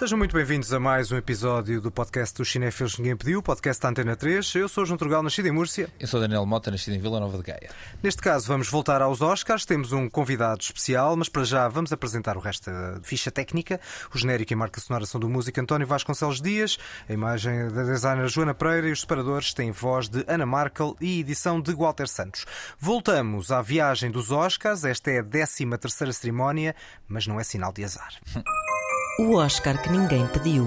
Sejam muito bem-vindos a mais um episódio do podcast do Cinefilos Ninguém Pediu, podcast da Antena 3. Eu sou o João Turgal, nascido em Múrcia. Eu sou Daniel Mota, nascido em Vila Nova de Gaia. Neste caso, vamos voltar aos Oscars. Temos um convidado especial, mas para já vamos apresentar o resto da ficha técnica. O genérico e marca sonora são do músico António Vasconcelos Dias, a imagem da designer Joana Pereira e os separadores têm voz de Ana Markel e edição de Walter Santos. Voltamos à viagem dos Oscars. Esta é a 13 terceira cerimónia, mas não é sinal de azar. O Oscar que ninguém pediu.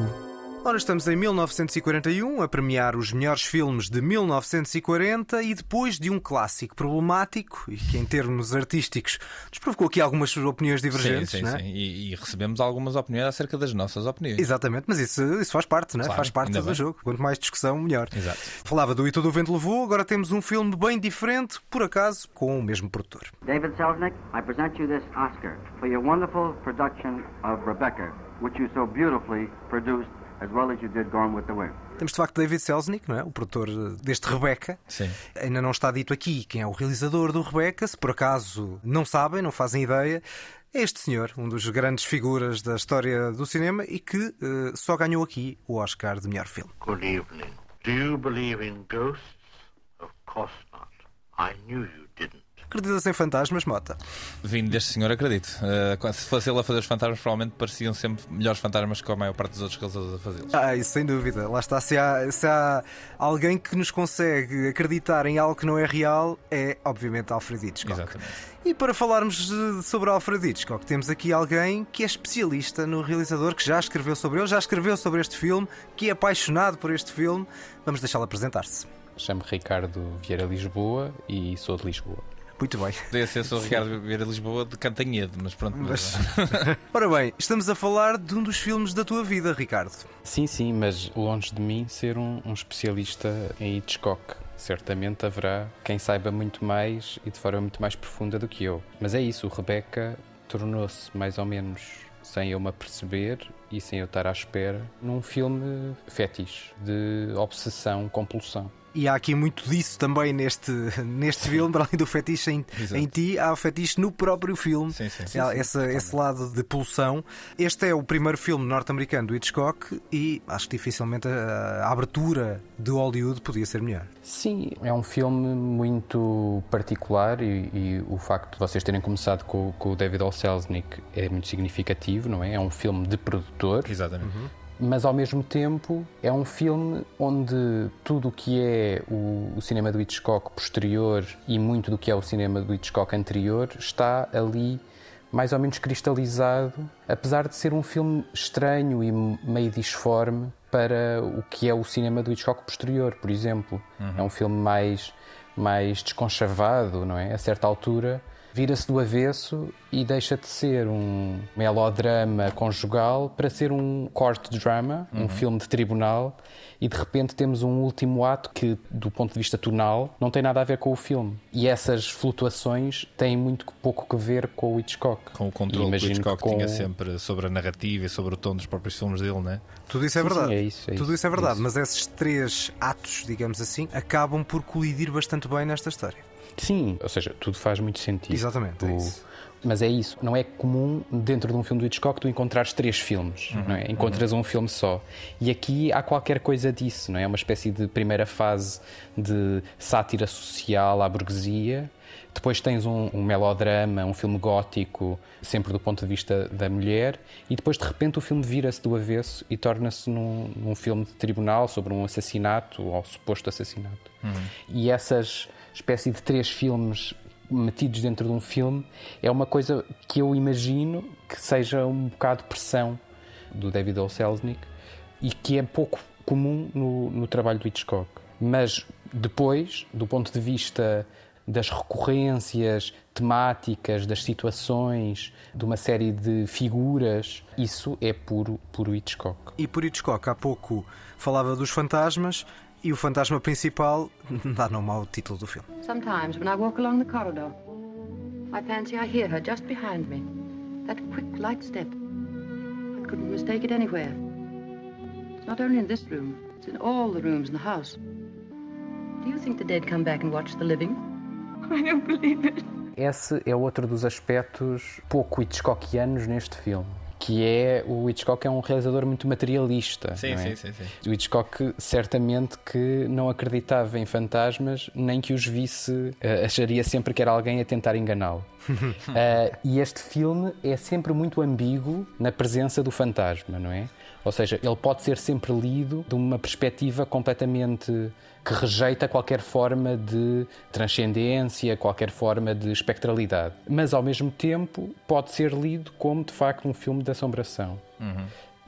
Ora, estamos em 1941 a premiar os melhores filmes de 1940 e depois de um clássico problemático e que, em termos artísticos, nos provocou aqui algumas opiniões divergentes. Sim, sim, não é? sim. E, e recebemos algumas opiniões acerca das nossas opiniões. Exatamente, mas isso, isso faz parte, não é? Claro, faz parte do bem. jogo. Quanto mais discussão, melhor. Exato. Falava do E Todo o Vento Levou, agora temos um filme bem diferente, por acaso, com o mesmo produtor. David Selznick, I present you this Oscar for your wonderful production of Rebecca, which you so beautifully produced as well as you did Gone with the Wind. Temos de facto David Selznick, não é? o produtor eh, deste Rebecca. Sim. Ainda não está dito aqui quem é o realizador do Rebecca, se por acaso não sabem, não fazem ideia. É este senhor, um dos grandes figuras da história do cinema e que eh, só ganhou aqui o Oscar de melhor filme. Good evening. Do you believe in ghosts? Of course not. I knew you didn't. Acreditas em fantasmas, Mota? Vindo deste senhor, acredito. Uh, se fosse ele a fazer os fantasmas, provavelmente pareciam sempre melhores fantasmas que a maior parte dos outros realizadores a fazê-los. Ah, isso sem dúvida. Lá está. Se há, se há alguém que nos consegue acreditar em algo que não é real, é obviamente Alfred Hitchcock. Exatamente. E para falarmos sobre Alfred Hitchcock, temos aqui alguém que é especialista no realizador, que já escreveu sobre ele, já escreveu sobre este filme, que é apaixonado por este filme. Vamos deixá-lo apresentar-se. Chamo-me Ricardo Vieira Lisboa e sou de Lisboa. Muito bem. Podia ser o Ricardo Vieira de Lisboa de Cantanhedo, mas pronto. Mas- Ora bem, estamos a falar de um dos filmes da tua vida, Ricardo. Sim, sim, mas longe de mim ser um, um especialista em Hitchcock. Certamente haverá quem saiba muito mais e de forma muito mais profunda do que eu. Mas é isso, o Rebecca tornou-se mais ou menos, sem eu me aperceber e sem eu estar à espera, num filme fetiche, de obsessão, compulsão. E há aqui muito disso também neste, neste filme, para além do fetiche em, em ti, há o fetiche no próprio filme. Sim, sim, sim, Há essa- esse lado de pulsão. Este é o primeiro filme norte-americano do Hitchcock e acho que dificilmente a, a abertura de Hollywood podia ser melhor. Sim, é um filme muito particular e, e o facto de vocês terem começado com, com o David O. Selznick é muito significativo, não é? É um filme de produtor, Exatamente. Mas ao mesmo tempo é um filme onde tudo o que é o, o cinema do Hitchcock posterior e muito do que é o cinema do Hitchcock anterior está ali mais ou menos cristalizado, apesar de ser um filme estranho e meio disforme para o que é o cinema do Hitchcock posterior, por exemplo. É um filme mais, mais desconchavado, não é? A certa altura vira-se do avesso e deixa de ser um melodrama conjugal para ser um court drama, um filme de tribunal, e de repente temos um último ato que, do ponto de vista tonal, não tem nada a ver com o filme. E essas flutuações têm muito pouco que ver com o Hitchcock. Com o controle que o Hitchcock com- tinha sempre sobre a narrativa e sobre o tom dos próprios filmes dele, não é? Tudo isso é verdade. sim, é isso, é Tudo isso, é é verdade, isso. mas esses três atos, digamos assim, acabam por colidir bastante bem nesta história. Sim, ou seja, tudo faz muito sentido. Exatamente, é isso. Mas é isso, não é comum dentro de um filme do Hitchcock tu encontrares três filmes, não é? Encontras um filme só. E aqui há qualquer coisa disso, não é? É uma espécie de primeira fase de sátira social à burguesia. Depois tens um, um melodrama, um filme gótico, sempre do ponto de vista da mulher, e depois de repente o filme vira-se do avesso e torna-se num, num filme de tribunal sobre um assassinato ou suposto assassinato. E essas espécie de três filmes metidos dentro de um filme é uma coisa que eu imagino que seja um bocado pressão do David O. Selznick e que é pouco comum no, no trabalho do Hitchcock. Mas depois, do ponto de vista das recorrências temáticas, das situações, de uma série de figuras, isso é puro, puro Hitchcock. E por Hitchcock, há pouco falava dos fantasmas e o fantasma principal dá nome ao título do filme. Sometimes when I walk along the corridor, I fancy I hear her just behind me. That quick, light step. I couldn't mistake it anywhere. It's not only in this room, it's in all the rooms in the house. Do you think the dead come back and watch the living? I don't believe it. Esse é outro dos aspectos pouco Hitchcockianos neste filme, que é o Hitchcock é um realizador muito materialista. Sim, é? sim, sim, sim. O Hitchcock certamente que não acreditava em fantasmas, nem que os visse, eh, acharia sempre que era alguém a tentar enganá-lo. Eh, e este filme é sempre muito ambíguo na presença do fantasma, não é? Ou seja, ele pode ser sempre lido de uma perspectiva completamente que rejeita qualquer forma de transcendência, qualquer forma de espectralidade. Mas, ao mesmo tempo, pode ser lido como, de facto, um filme de assombração.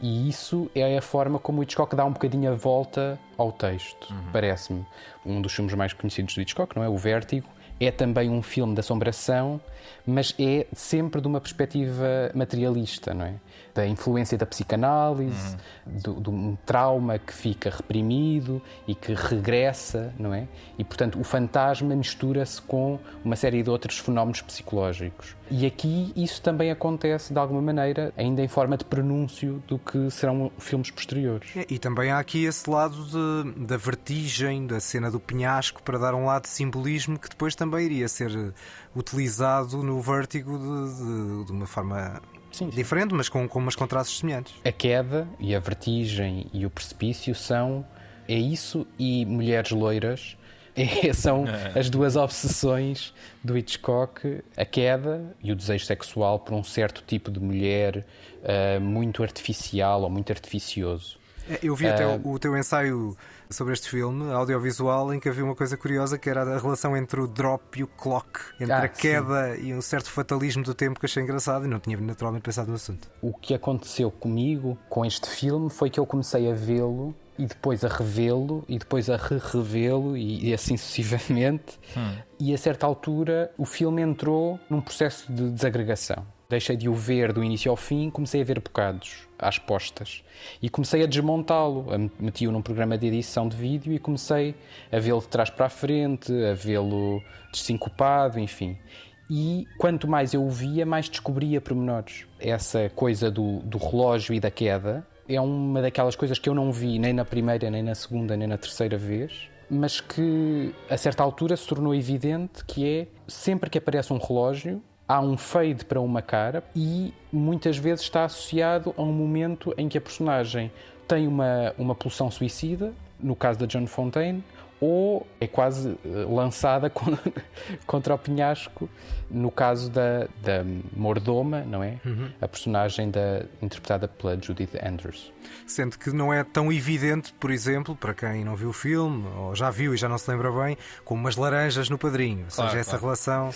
E isso é a forma como o Hitchcock dá um bocadinho a volta ao texto, parece-me. Um dos filmes mais conhecidos do Hitchcock, não é? O Vértigo. É também um filme de assombração, mas é sempre de uma perspectiva materialista, não é? Da influência da psicanálise, do- de um trauma que fica reprimido e que regressa, não é? E, portanto, o fantasma mistura-se com uma série de outros fenómenos psicológicos. E aqui isso também acontece, de alguma maneira, ainda em forma de prenúncio do que serão filmes posteriores. É, E também há aqui esse lado de- da vertigem, da cena do penhasco, para dar um lado de simbolismo que depois também iria ser utilizado no vértigo de, de- de uma forma Sim, diferente, mas com, com umas contrastes semelhantes. A queda e a vertigem e o precipício são é isso e mulheres loiras é- são as duas obsessões do Hitchcock a queda e o desejo sexual por um certo tipo de mulher ah, muito artificial ou muito artificioso É, Eu vi até Ah. o, o teu ensaio sobre este filme, audiovisual, em que havia uma coisa curiosa que era a relação entre o drop e o clock, entre Ah, a queda e um certo fatalismo do tempo que achei engraçado e não tinha naturalmente pensado no assunto. o que aconteceu comigo com este filme foi que eu comecei a vê-lo e depois a revê-lo e depois a re-revê-lo e, e assim sucessivamente. E a certa altura o filme entrou num processo de desagregação. Deixei de o ver do início ao fim, comecei a ver bocados, às postas. E comecei a desmontá-lo. Meti-o num programa de edição de vídeo e comecei a vê-lo de trás para a frente, a vê-lo desincopado, enfim. E quanto mais eu o via, mais descobria pormenores. Essa coisa do, do relógio e da queda é uma daquelas coisas que eu não vi nem na primeira, nem na segunda, nem na terceira vez, mas que a certa altura se tornou evidente que é sempre que aparece um relógio, há um fade para uma cara e muitas vezes está associado a um momento em que a personagem tem uma, uma pulsão suicida, no caso da John Fontaine, ou é quase eh, lançada con- contra o penhasco, no caso da, da Mordoma, não é? A personagem da, interpretada pela Judith Andrews. Sendo que não é tão evidente, por exemplo, para quem não viu o filme, ou já viu e já não se lembra bem, como umas laranjas no padrinho. Ou seja, Claro, essa claro. relação.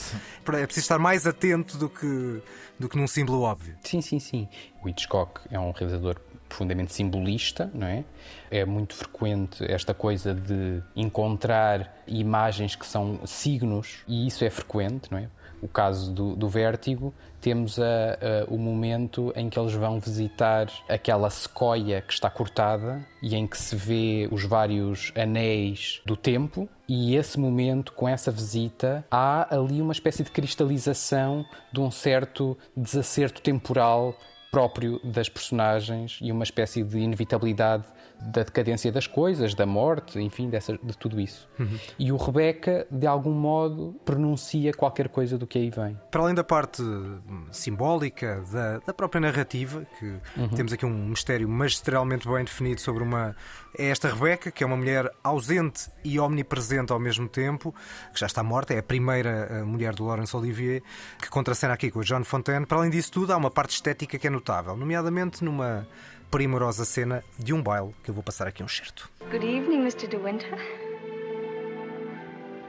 É preciso estar mais atento do que, do que num símbolo óbvio. Sim, sim, sim. O Hitchcock é um realizador profundamente simbolista, não é? É muito frequente esta coisa de encontrar imagens que são signos, e isso é frequente, não é? O caso do, do Vértigo, temos a- a- o momento em que eles vão visitar aquela sequoia que está cortada e em que se vê os vários anéis do tempo, e esse momento, com essa visita, há ali uma espécie de cristalização de um certo desacerto temporal próprio das personagens e uma espécie de inevitabilidade da decadência das coisas, da morte, enfim, dessa, de tudo isso. E o Rebecca, de algum modo, pronuncia qualquer coisa do que aí vem. Para além da parte hum, simbólica da, da própria narrativa, que temos aqui um mistério magistralmente bem definido sobre uma. É esta Rebeca, que é uma mulher ausente e omnipresente ao mesmo tempo, que já está morta, é a primeira eh, mulher do Laurence Olivier, que contracena aqui com o John Fontaine. Para além disso tudo, há uma parte estética que é notável, nomeadamente numa primorosa cena de um baile, que eu vou passar aqui um certo. Good evening, Mr. De Winter.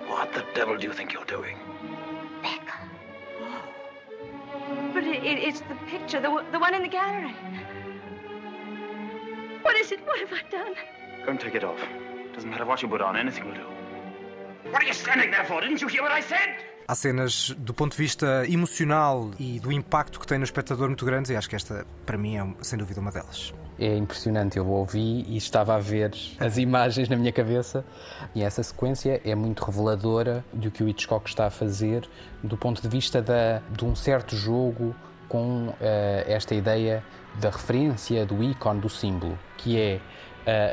What the devil do you think you're doing? But it, it, it's the picture, the, one- the one in the gallery. What is it? What have I done? Go and take it off. Doesn't matter what you put on, anything will do. What are you standing there for? Didn't you hear what I said? Há cenas do ponto de vista emocional e do impacto que tem no espectador muito grandes, e acho que esta, para mim, é sem dúvida uma delas. É impressionante, eu ouvi e estava a ver as imagens na minha cabeça e essa sequência é muito reveladora do que o Hitchcock está a fazer do ponto de vista da, de um certo jogo com eh, esta ideia da referência, do ícone, do símbolo, que é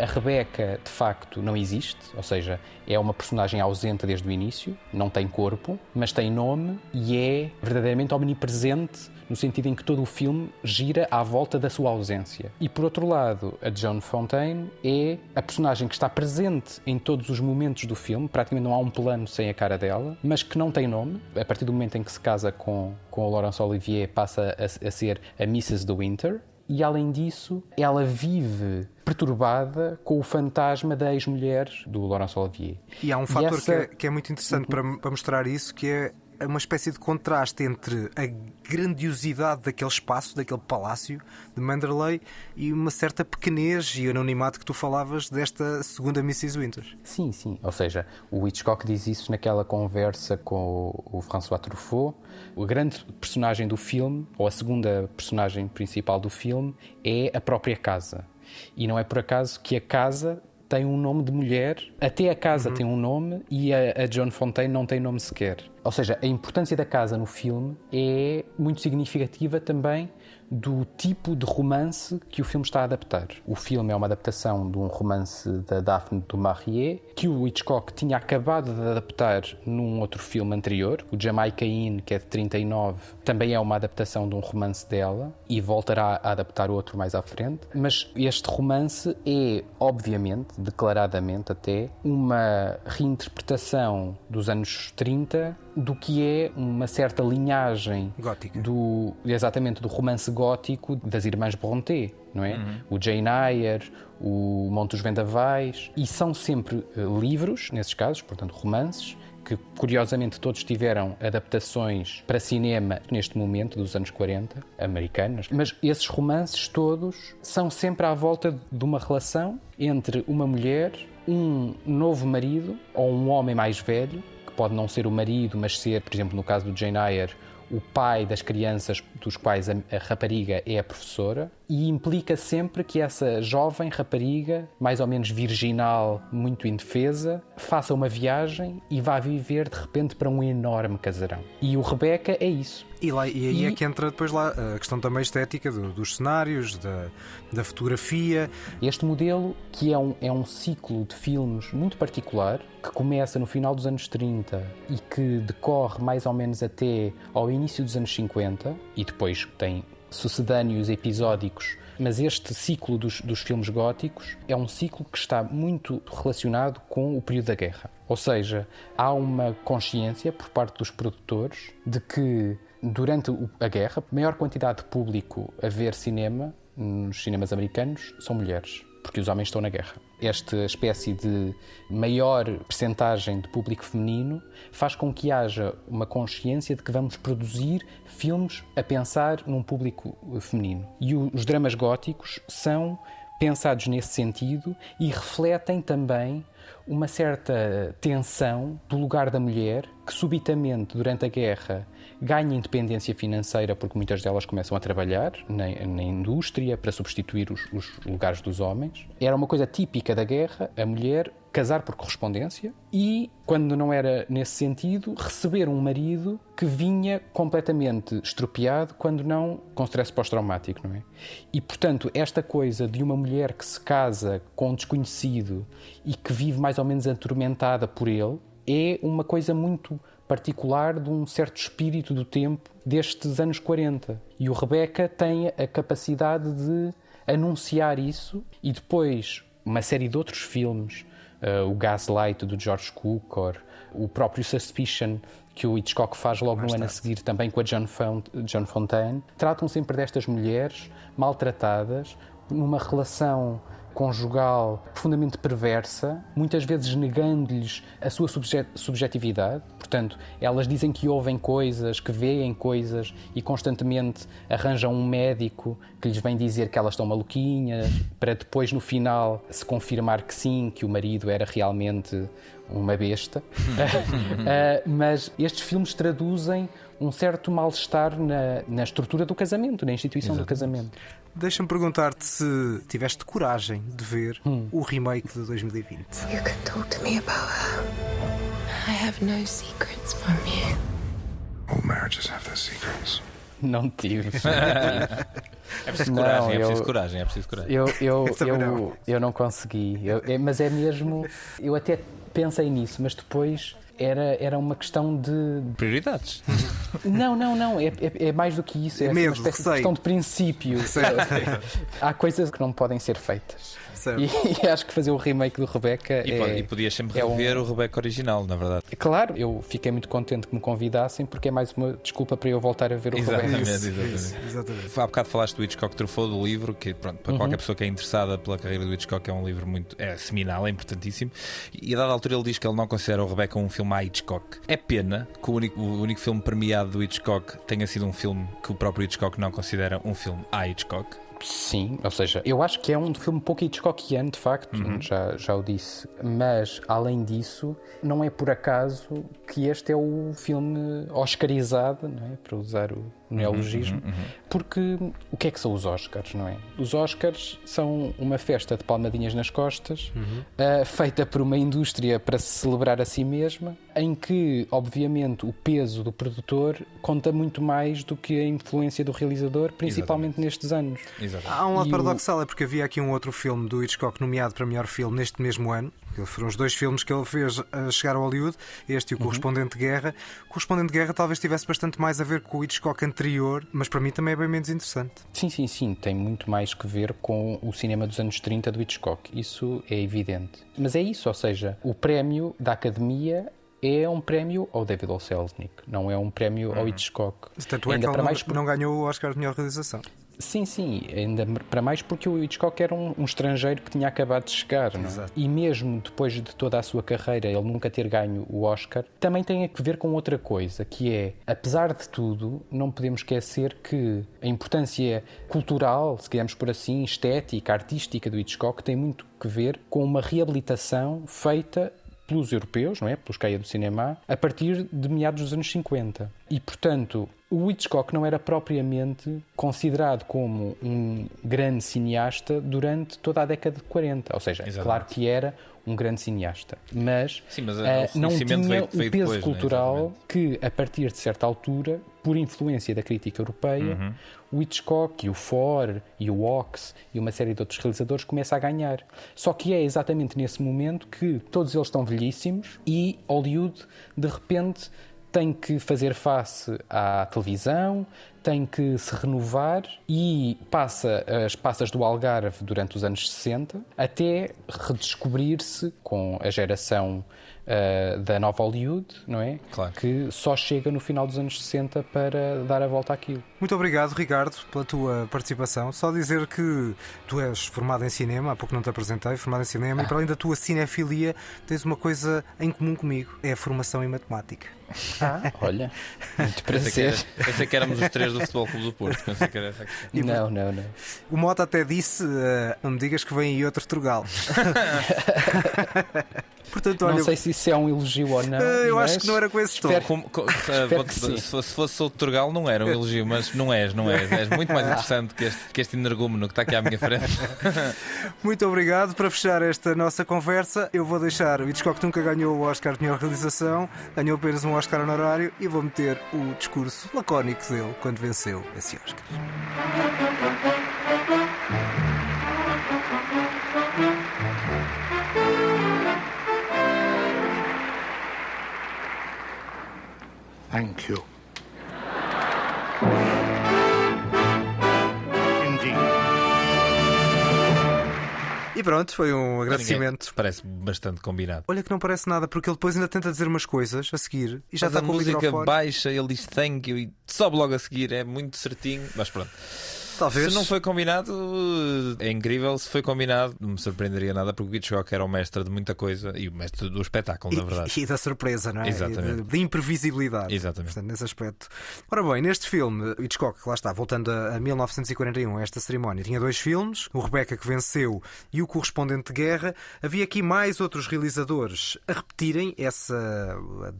A Rebecca, de facto, não existe, ou seja, é uma personagem ausente desde o início, não tem corpo, mas tem nome e é verdadeiramente omnipresente no sentido em que todo o filme gira à volta da sua ausência. E por outro lado, a Joan Fontaine é a personagem que está presente em todos os momentos do filme, praticamente não há um plano sem a cara dela, mas que não tem nome. A partir do momento em que se casa com, com o Laurence Olivier, passa a, a ser a Mrs. de Winter. E além disso, ela vive perturbada com o fantasma da ex-mulher do Laurence Olivier. E há um fator essa... que, é, que, é, muito interessante para, para mostrar isso, que é é uma espécie de contraste entre a grandiosidade daquele espaço, daquele palácio de Manderley e uma certa pequenez e anonimato que tu falavas desta segunda Mrs. Winter. Sim, sim. Ou seja, o Hitchcock diz isso naquela conversa com o François Truffaut. O grande personagem do filme, ou a segunda personagem principal do filme, é a própria casa. E não é por acaso que a casa tem um nome de mulher, até a casa uhum. tem um nome e a, a John Fontaine não tem nome sequer. Ou seja, a importância da casa no filme é muito significativa também do tipo de romance que o filme está a adaptar. O filme é uma adaptação de um romance da Daphne du Maurier, que o Hitchcock tinha acabado de adaptar num outro filme anterior, o Jamaica Inn, que é de 39, também é uma adaptação de um romance dela e voltará a adaptar outro mais à frente. Mas este romance é, obviamente, declaradamente até, uma reinterpretação dos anos 30 do que é uma certa linhagem gótica do exatamente do romance gótico das irmãs Brontë, não é? Uhum. O Jane Eyre, o Monte dos Vendavais e são sempre uh, livros nesses casos, portanto romances que curiosamente todos tiveram adaptações para cinema neste momento dos anos 40 americanas, mas esses romances todos são sempre à volta de uma relação entre uma mulher, um novo marido ou um homem mais velho pode não ser o marido, mas ser, por exemplo, no caso do Jane Eyre, o pai das crianças dos quais a, a, rapariga é a professora e implica sempre que essa jovem rapariga, mais ou menos virginal, muito indefesa, faça uma viagem e vá viver de repente para um enorme casarão. E o Rebecca é isso. E, lá, e aí e... é que entra depois lá a questão também estética do, dos cenários, da, da fotografia. Este modelo, que é um, é um ciclo de filmes muito particular, que começa no final dos anos 30 e que decorre mais ou menos até ao início dos anos 50, e depois tem sucedâneos episódicos, mas este ciclo dos, dos filmes góticos é um ciclo que está muito relacionado com o período da guerra. Ou seja, há uma consciência por parte dos produtores de que durante a guerra, a maior quantidade de público a ver cinema nos cinemas americanos são mulheres, porque os homens estão na guerra. Esta espécie de maior percentagem de público feminino faz com que haja uma consciência de que vamos produzir filmes a pensar num público feminino. E os dramas góticos são pensados nesse sentido e refletem também uma certa tensão do lugar da mulher que subitamente durante a guerra ganha independência financeira porque muitas delas começam a trabalhar na, na indústria para substituir os, os, lugares dos homens. Era uma coisa típica da guerra, a mulher casar por correspondência e, quando não era nesse sentido, receber um marido que vinha completamente estropiado, quando não com stress pós-traumático, não é? E, portanto, esta coisa de uma mulher que se casa com um desconhecido e que vive mais ou menos atormentada por ele é uma coisa muito particular de um certo espírito do tempo destes anos 40. E o Rebecca tem a capacidade de anunciar isso e depois uma série de outros filmes, uh, o Gaslight do George Cukor, o próprio Suspicion que o Hitchcock faz logo Mais no ano a seguir também com a John, Font John Fontaine, tratam sempre destas mulheres maltratadas numa relação conjugal profundamente perversa, muitas vezes negando-lhes a sua subjetividade. Portanto, elas dizem que ouvem coisas, que veem coisas e constantemente arranjam um médico que lhes vem dizer que elas estão maluquinhas, para depois, no final, se confirmar que sim, que o marido era realmente uma besta. uh, mas estes filmes traduzem um certo mal-estar na, na, estrutura do casamento, na instituição Exatamente. do casamento. Deixa-me perguntar-te se tiveste coragem de ver hum. o remake de 2020. You can talk to me about her. I have no secrets from you. All marriages have their secrets. Não tive. É preciso Não, coragem, é eu- preciso coragem, é preciso coragem. Eu, eu, Também não. eu, eu não consegui. Eu- é- mas é mesmo. Eu até pensei nisso, mas depois era, era uma questão de. Prioridades. Não, não, não. É, é, é mais do que isso. É Medo, uma espécie receio. de questão de princípio. Há coisas que não podem ser feitas. Certo. E, e acho que fazer o remake do Rebecca E, é. e podias sempre é um- rever o Rebecca original, na verdade. Claro, eu fiquei muito contente que me convidassem porque é mais uma desculpa para eu voltar a ver o Exatamente, Rebecca. exatamente. Isso, exatamente. Há bocado falaste do Hitchcock Truffaut, do livro, que pronto, para Uhum. qualquer pessoa que é interessada pela carreira do Hitchcock é um livro muito é, seminal, é importantíssimo. E a dada altura ele diz que ele não considera o Rebecca um filme a Hitchcock. É pena que o único, o único filme premiado do Hitchcock tenha sido um filme que o próprio Hitchcock não considera um filme a Hitchcock. Sim, ou seja, eu acho que é um filme pouco Hitchcockiano, de facto, já, já o disse. Mas, além disso, não é por acaso que este é o filme oscarizado, não é? para usar o neologismo, porque o que é que são os Oscars, não é? Os Oscars são uma festa de palmadinhas nas costas, ah, feita por uma indústria para se celebrar a si mesma, em que, obviamente, o peso do produtor conta muito mais do que a influência do realizador, principalmente nestes anos. Exato. Há um lado E o- paradoxal, é porque havia aqui um outro filme do Hitchcock nomeado para melhor filme neste mesmo ano. Que Foram os dois filmes que ele fez a chegar ao Hollywood, este e o Correspondente de Guerra. O Correspondente de Guerra talvez tivesse bastante mais a ver com o Hitchcock anterior, mas para mim também é bem menos interessante. Sim, sim, sim, tem muito mais que ver com o cinema dos anos 30 do Hitchcock, isso é evidente. Mas é isso, ou seja, o prémio da Academia é um prémio ao David O. Selznick, não é um prémio ao Hitchcock. Tanto é que Ainda ele para não, mais não ganhou o Oscar de melhor realização. Sim, sim, ainda para mais porque o Hitchcock era um, um estrangeiro que tinha acabado de chegar, é? E mesmo depois de toda a sua carreira ele nunca ter ganho o Oscar, também tem a ver com outra coisa, que é, apesar de tudo, não podemos esquecer que a importância cultural, se quisermos por assim, estética, artística do Hitchcock tem muito que ver com uma reabilitação feita pelos europeus, não é? Pelos caia do cinema, a partir de meados dos anos 50. E, portanto, o Hitchcock não era propriamente considerado como um grande cineasta durante toda a década de 40. Ou seja, Exatamente. claro que era um grande cineasta, mas, Sim, mas, uh, não tinha veio- veio o peso depois, né? cultural Exatamente. que, a partir de certa altura, por influência da crítica europeia, Uhum. o Hitchcock e o Ford e o Ox e uma série de outros realizadores começa a ganhar. Só que é exatamente nesse momento que todos eles estão velhíssimos e Hollywood, de repente, tem que fazer face à televisão, tem que se renovar e passa as passas do Algarve durante os anos 60 até redescobrir-se com a geração ah, da nova Hollywood, não é? Claro. Que só chega no final dos anos 60 para dar a volta àquilo. Muito obrigado, Ricardo, pela tua participação. Só dizer que tu és formado em cinema, há pouco não te apresentei, formado em cinema, e para além da tua cinefilia, tens uma coisa em comum comigo: é a formação em matemática. Ah, olha, muito Pensei que, prazer. era- pensei que éramos os três do Futebol Clube do Porto. Pensei que era essa questão. Não, não, não. O Mota até disse: eh, não me digas que vem aí outro Trugal. Portanto, olha, Não sei se isso é um elogio ou não. eh, eu acho que não era com esse tom. espero- Como- co- se, que sim. se fosse- se fosse o Turgal, não era um elogio, mas não és, não és. És muito mais interessante que este, que este energúmeno que está aqui à minha frente. Muito obrigado. Para fechar esta nossa conversa, eu vou deixar o Hitchcock nunca ganhou o Oscar de melhor realização, ganhou apenas um Oscar honorário e vou meter o discurso lacónico dele quando venceu esse Oscar. Thank you. E pronto, foi um agradecimento. Parece bastante combinado. Olha que não parece nada, porque ele depois ainda tenta dizer umas coisas a seguir e já Mas está a com o música microfone. baixa, ele diz thank you e sobe logo a seguir. É muito certinho, mas pronto. Talvez. Se não foi combinado, é incrível. Se foi combinado, não me surpreenderia nada, porque o Hitchcock era o mestre de muita coisa e o mestre do espetáculo, na verdade. E, da surpresa, não é? Exatamente. De, de imprevisibilidade. Exatamente. Portanto, nesse aspecto. Ora bem, neste filme, Hitchcock, lá está, voltando a, a 1941, a esta cerimónia, tinha dois filmes, o Rebecca que venceu e o Correspondente de Guerra. Havia aqui mais outros realizadores a repetirem essa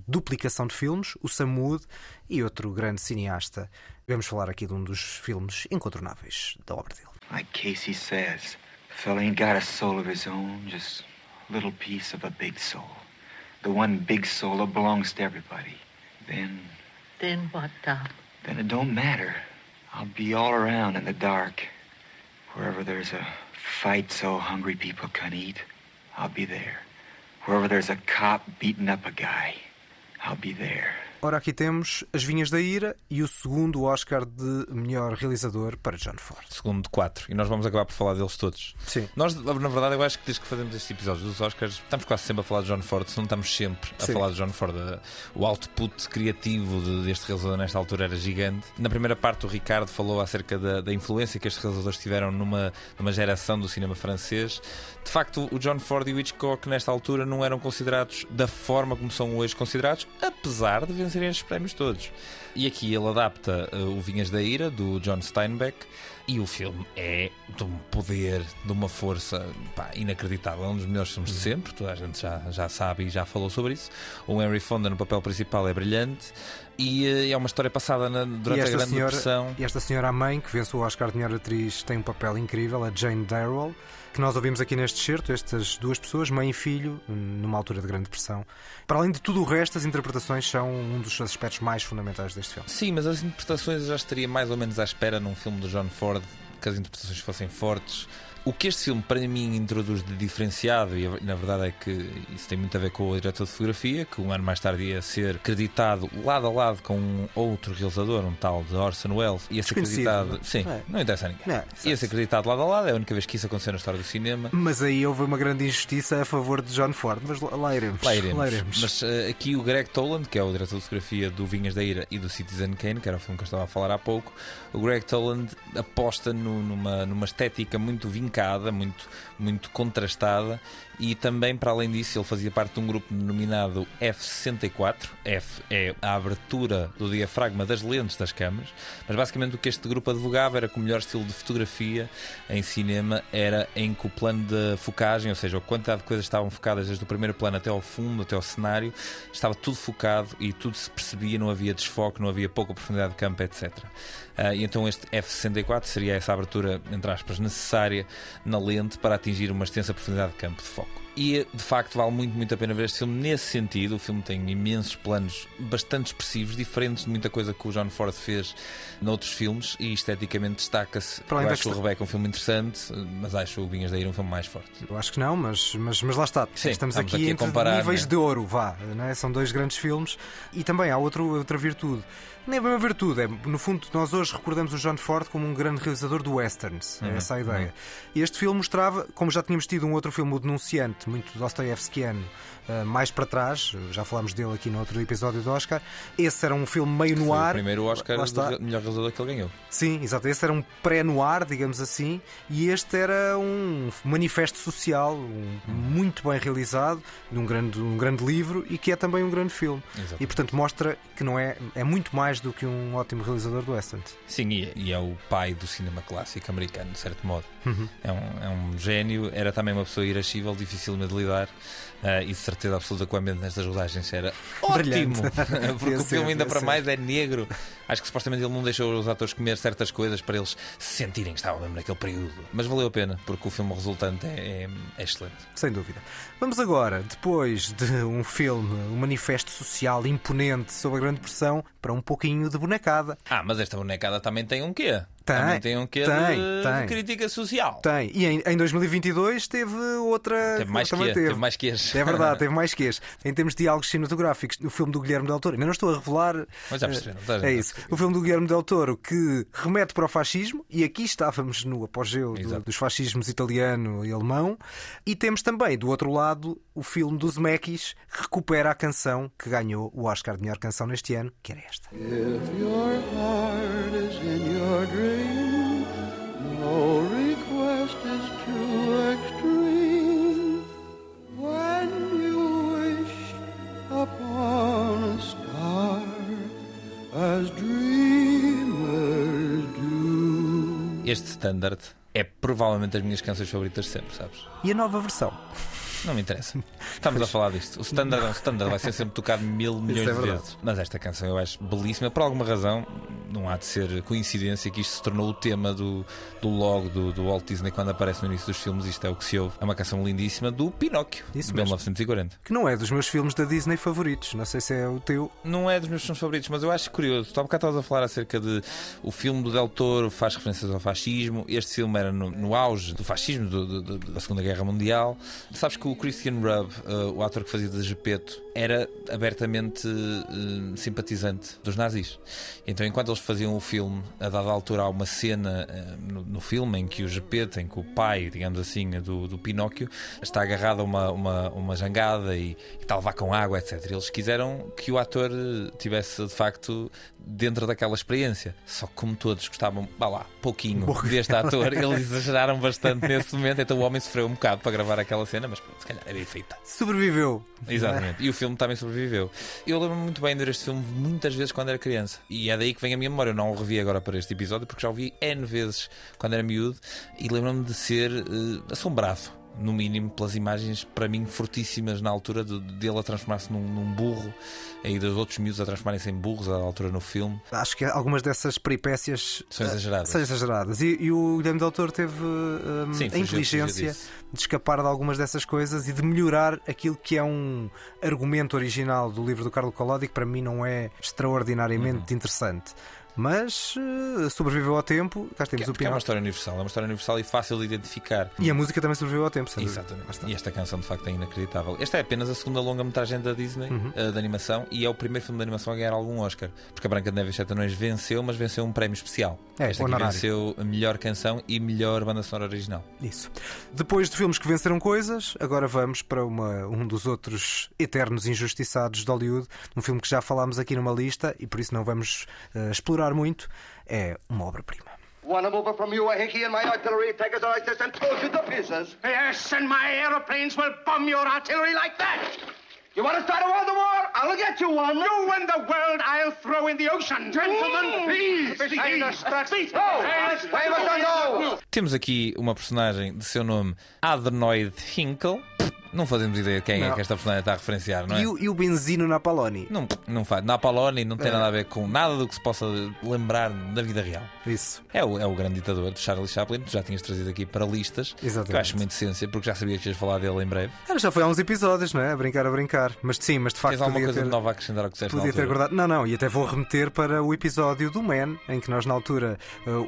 duplicação de filmes, o Samud e outro grande cineasta. Vamos falar aqui de um dos filmes incontornáveis da obra dele. Like Casey says, the fella ain't got a soul of his own, just a little piece of a big soul. The one big soul that belongs to everybody. Then, Then what, Tom? then it don't matter. I'll be all around in the dark. Wherever there's a fight so hungry people can eat, I'll be there. Wherever there's a cop beating up a guy, I'll be there. Ora, aqui temos As Vinhas da Ira e o segundo Oscar de melhor realizador para John Ford. Segundo de quatro. E nós vamos acabar por falar deles todos. Sim. Nós, na verdade, eu acho que desde que fazemos estes episódios dos Oscars, estamos quase sempre a falar de John Ford, se não estamos sempre a Sim. falar de John Ford. O output criativo de- deste realizador nesta altura era gigante. Na primeira parte, o Ricardo falou acerca da, da influência que estes realizadores tiveram numa, numa geração do cinema francês. De facto, o John Ford e o Hitchcock, nesta altura, não eram considerados da forma como são hoje considerados, apesar de vencerem estes prémios todos. E aqui ele adapta uh, o Vinhas da Ira, do John Steinbeck, e o filme é de um poder, de uma força pá, inacreditável. É um dos melhores filmes de sempre, toda a gente já, já sabe e já falou sobre isso. O Henry Fonda no papel principal é brilhante. E uh, é uma história passada na- durante e a esta Grande senhora, Depressão. e esta senhora, a mãe, que venceu o Oscar de melhor atriz, tem um papel incrível, a Jane Darrell, que nós ouvimos aqui neste certo, estas duas pessoas, mãe e filho, numa altura de grande depressão. Para além de tudo o resto, as interpretações são um dos aspectos mais fundamentais deste filme. Sim, mas as interpretações eu já estaria mais ou menos à espera num filme do John Ford que as interpretações fossem fortes. O que este filme para mim introduz de diferenciado, e na verdade é que isso tem muito a ver com o diretor de fotografia, que um ano mais tarde ia ser creditado lado a lado com um outro realizador, um tal de Orson Welles, ia ser acreditado. não é? Sim, É. não interessa a ninguém. Não, ia ser acreditado lado a lado, é a única vez que isso aconteceu na história do cinema. Mas aí houve uma grande injustiça a favor de John Ford, mas lá, iremos. Lá iremos. Lá iremos. Mas eh, aqui o Greg Toland, que é o diretor de fotografia do Vinhas da Ira e do Citizen Kane, que era o filme que eu estava a falar há pouco, o Greg Toland aposta no- numa, numa estética muito vincada, muito, muito contrastada e também, para além disso, ele fazia parte de um grupo denominado F64. F é a abertura do diafragma das lentes das câmaras, mas basicamente o que este grupo advogava era que o melhor estilo de fotografia em cinema era em que o plano de focagem, ou seja, a quantidade de coisas estavam focadas desde o primeiro plano até ao fundo, até ao cenário, estava tudo focado e tudo se percebia, não havia desfoque, não havia pouca profundidade de campo, etc. Ah, e então este F64 seria essa abertura, entre aspas, necessária na lente para atingir uma extensa profundidade de campo de foco. E de facto vale muito, muito a pena ver este filme nesse sentido. O filme tem imensos planos bastante expressivos, diferentes de muita coisa que o John Ford fez noutros filmes e esteticamente destaca-se. Eu acho o questão- Rebeca um filme interessante, mas acho o Vinhas da Ira um filme mais forte. Eu acho que não, mas, mas, mas lá está. Sim, estamos, estamos aqui, aqui a entre comparar, níveis né? de ouro, vá. Né? São dois grandes filmes. E também há outro, outra virtude. Nem é bem uma virtude, é, no fundo, nós hoje recordamos o John Ford como um grande realizador do westerns. Uhum, É essa a ideia. E este filme mostrava, como já tínhamos tido um outro filme, O Denunciante, muito Dostoevskiano, eh, mais para trás, já falámos dele aqui no outro episódio do Oscar. Esse era um filme meio no ar. o primeiro Oscar re- melhor realizador que ele ganhou. Sim, exato. Esse era um pré-noir, digamos assim, e este era um manifesto social um- muito bem realizado, de um grande, um grande livro e que é também um grande filme. Exato. E portanto mostra que não é, é muito mais do que um ótimo realizador do western. Sim, e, e é o pai do cinema clássico americano, de certo modo. É, um, é um gênio, era também uma pessoa irascível, difícil de lidar ah, e de certeza absoluta que o ambiente nestas rodagens era ótimo. Porque o filme ainda para mais é negro. Acho que supostamente ele não deixou os atores comer certas coisas para eles se sentirem que estavam mesmo naquele período. Mas valeu a pena, porque o filme resultante é, é- é excelente. Sem dúvida. Vamos agora, depois de um filme, um manifesto social imponente sobre a Grande Pressão, para um pouquinho de bonecada. Ah, mas esta bonecada também tem um quê? Tem, também tem um quê tem, de, tem. de crítica social. Tem. E em, em 2022 teve outra. Teve mais que teve. teve mais queixos. É verdade, teve mais queixos. Em termos de diálogos cinematográficos, o filme do Guilherme Del Toro, ainda não estou a revelar. Mas já eh, perceberam, já- É já isso. O filme do Guilherme Del Toro que remete para o fascismo, e aqui estávamos no apogeu do- dos fascismos italiano e alemão. E temos também, do outro lado, o filme dos Zemeckis, que recupera a canção que ganhou o Oscar de melhor canção neste ano, que era esta. If your heart is in your dream, no request is too extreme. When you wish upon a star, as dreamers Este standard é provavelmente as minhas canções favoritas sempre, sabes? E a nova versão? Não me interessa. Estamos a falar disto. O standard é um standard, vai ser sempre tocado mil milhões é de vezes. Mas esta canção eu acho belíssima. Por alguma razão, não há de ser coincidência que isto se tornou o tema do, do logo do, do Walt Disney quando aparece no início dos filmes. Isto é o que se ouve. É uma canção lindíssima do Pinóquio, Isso de mesmo. 1940. Que não é dos meus filmes da Disney favoritos. Não sei se é o teu. Não é dos meus filmes favoritos, mas eu acho curioso. Tu há bocado estavas a falar acerca de o filme do Del Toro faz referências ao fascismo. Este filme era no, no auge do fascismo do- do- da Segunda Guerra Mundial. Sabes que o Christian Rubb, eh, o ator que fazia de Gepeto, era abertamente eh, simpatizante dos nazis. Então, enquanto eles faziam o filme, a dada altura há uma cena eh, no, no filme em que o Gepeto, em que o pai, digamos assim, do, do Pinóquio, está agarrado a uma, uma, uma jangada e, e está a levar com água, etc. Eles quiseram que o ator tivesse de facto dentro daquela experiência. Só que como todos gostavam, vá lá, pouquinho deste ator, eles exageraram bastante nesse momento, então o homem sofreu um bocado para gravar aquela cena, mas se calhar é bem feita. Sobreviveu. Exatamente. E o filme também sobreviveu. Eu lembro-me muito bem de ver este filme muitas vezes quando era criança. E é daí que vem a minha memória. Eu não o revi agora para este episódio porque já o vi N vezes quando era miúdo e lembro-me de ser eh, assombrado. No mínimo, pelas imagens, para mim, fortíssimas na altura de- dele a transformar-se num, num burro e dos outros miúdos a transformarem-se em burros à altura no filme. Acho que algumas dessas peripécias São eh, exageradas. são exageradas. E, e o Guilherme Del Toro teve eh, Sim, a inteligência. De escapar de algumas dessas coisas e de melhorar aquilo que é um argumento original do livro do Carlo Collodi, que para mim não é extraordinariamente Uhum. interessante. Mas eh, sobreviveu ao tempo. Cá temos Que, o porque é uma Pinóquio. história universal, é uma história universal e fácil de identificar. E a música também sobreviveu ao tempo, dúvida. Exatamente. E esta canção de facto é inacreditável. Esta é apenas a segunda longa-metragem da Disney Uhum. eh, de animação e é o primeiro filme de animação a ganhar algum Oscar. Porque a Branca de Neve e os Sete Anões venceu, mas venceu um prémio especial. É, Esta aqui venceu a melhor canção e melhor banda sonora original. Isso. Depois de filmes que venceram coisas, agora vamos para uma- um dos outros eternos injustiçados de Hollywood, um filme que já falámos aqui numa lista e por isso não vamos eh, explorar muito. É uma obra-prima. Move it from you, Hickey, and my artillery this and toast you to pieces. Yes, and my aeroplanes will bomb your artillery like that. You want to start a world war? I'll get you one. You win the world, I'll throw in the ocean. Gentlemen, please. Behind us, that's- Please. A go. Temos aqui uma personagem de seu nome Adenoid Hinkle. Não fazemos ideia de quem é Não. que esta personagem está a referenciar, não é? E, o, e o Benzino Napaloni. Não, não faz. Napaloni não tem É. nada a ver com nada do que se possa lembrar da vida real. Isso. É o, é o grande ditador de Charlie Chaplin, tu já tinhas trazido aqui para listas. Exatamente. Que eu acho uma indecência, porque já sabia que ias falar dele em breve. Ah, Já foi há uns episódios, não é? A brincar, a brincar. Mas sim, mas de facto Tens alguma coisa ter, de nova a acrescentar ao que disseste podia ter guardado. Não, não, e até vou remeter para o episódio do Man, em que nós na altura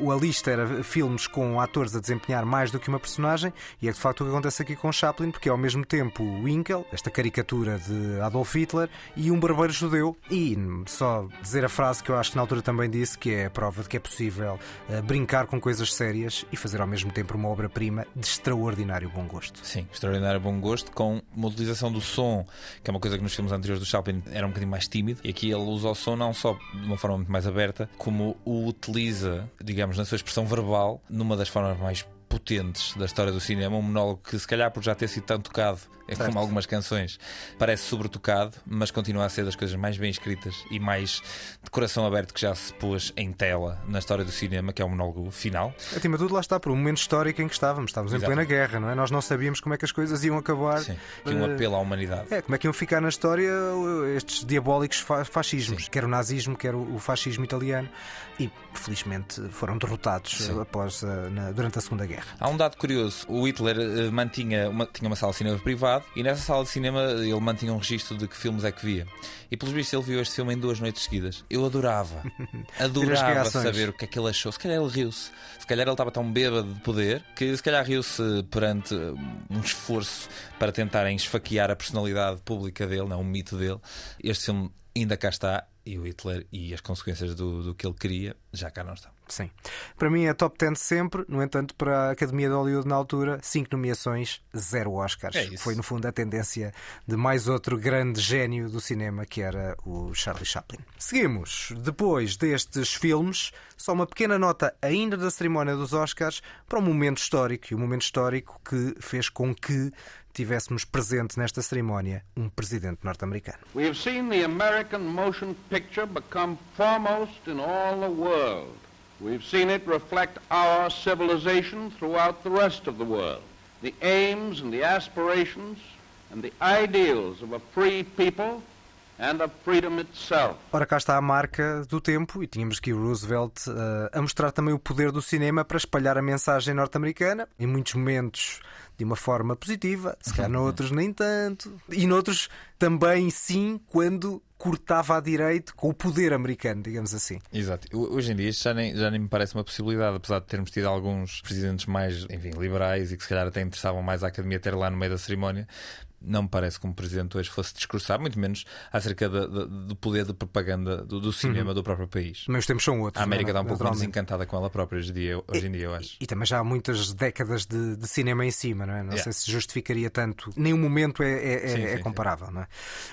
o a lista era filmes com atores a desempenhar mais do que uma personagem, e é de facto o que acontece aqui com Chaplin, porque é ao mesmo tempo Winkel, esta caricatura de Adolf Hitler, e um barbeiro judeu. E só dizer a frase que eu acho que na altura também disse, que é a prova de que é possível eh, brincar com coisas sérias e fazer ao mesmo tempo uma obra-prima de extraordinário bom gosto. Sim, extraordinário bom gosto, com uma utilização do som, que é uma coisa que nos filmes anteriores do Chaplin era um bocadinho mais tímido, e aqui ele usa o som não só de uma forma muito mais aberta, como o utiliza, digamos, na sua expressão verbal, numa das formas mais potentes da história do cinema, um monólogo que se calhar por já ter sido tão tocado é Certo. como algumas canções, parece sobretocado, mas continua a ser das coisas mais bem escritas e mais de coração aberto que já se pôs em tela na história do cinema, que é o monólogo final. Acima de tudo, lá está, por um momento histórico em que estávamos. Estávamos em plena guerra, não é? Nós não sabíamos como é que as coisas iam acabar. Sim, que um Eh, apelo à humanidade. É, como é que iam ficar na história uh, estes diabólicos fa- fascismos, quer o nazismo, quer o fascismo italiano, e felizmente foram derrotados Sim. uh, após, na- durante a Segunda Guerra. Há um dado curioso: o Hitler eh, mantinha uma, tinha uma sala de cinema e nessa sala de cinema ele mantinha um registro de que filmes é que via. E pelos vistos ele viu este filme em duas noites seguidas. Eu adorava, adorava saber o que é que ele achou. Se calhar ele riu-se, se calhar ele estava tão bêbado de poder que se calhar riu-se perante eh, um esforço para tentarem esfaquear a personalidade pública dele, não, o mito dele. Este filme ainda cá está e o Hitler e as consequências do, do que ele queria já cá não estão. Sim. Para mim é top 10 sempre, no entanto, para a Academia de Hollywood na altura, 5 nomeações, 0 Oscars. É. Foi no fundo a tendência de mais outro grande gênio do cinema que era o Charlie Chaplin. Seguimos. Depois destes filmes, só uma pequena nota ainda da cerimónia dos Oscars para um momento histórico, e um momento histórico que fez com que tivéssemos presente nesta cerimónia um presidente norte-americano. We have seen the American motion picture become foremost in all the world. We've seen it reflect our civilization throughout the rest of the world. The aims and the aspirations and the ideals of a free people Ora, cá está a marca do tempo e tínhamos aqui o Roosevelt uh, a mostrar também o poder do cinema para espalhar a mensagem norte-americana, em muitos momentos de uma forma positiva, se calhar noutros nem tanto, e noutros também sim, quando cortava à direita com o poder americano, digamos assim. Exato. Hoje em dia isto já nem, já nem me parece uma possibilidade, apesar de termos tido alguns presidentes mais, enfim, liberais e que se calhar até interessavam mais a academia ter lá no meio da cerimónia, não me parece que um presidente hoje fosse discursar, muito menos acerca de, de, do poder de propaganda do, do cinema uhum. do próprio país. Mas os tempos são outros. A América está um pouco desencantada com ela própria hoje, dia, hoje em dia, eu acho. E, e, também já há muitas décadas de, de cinema em cima, não é? Não yeah. sei se justificaria tanto. Nenhum momento é, é, sim, é, sim, comparável, sim. não é?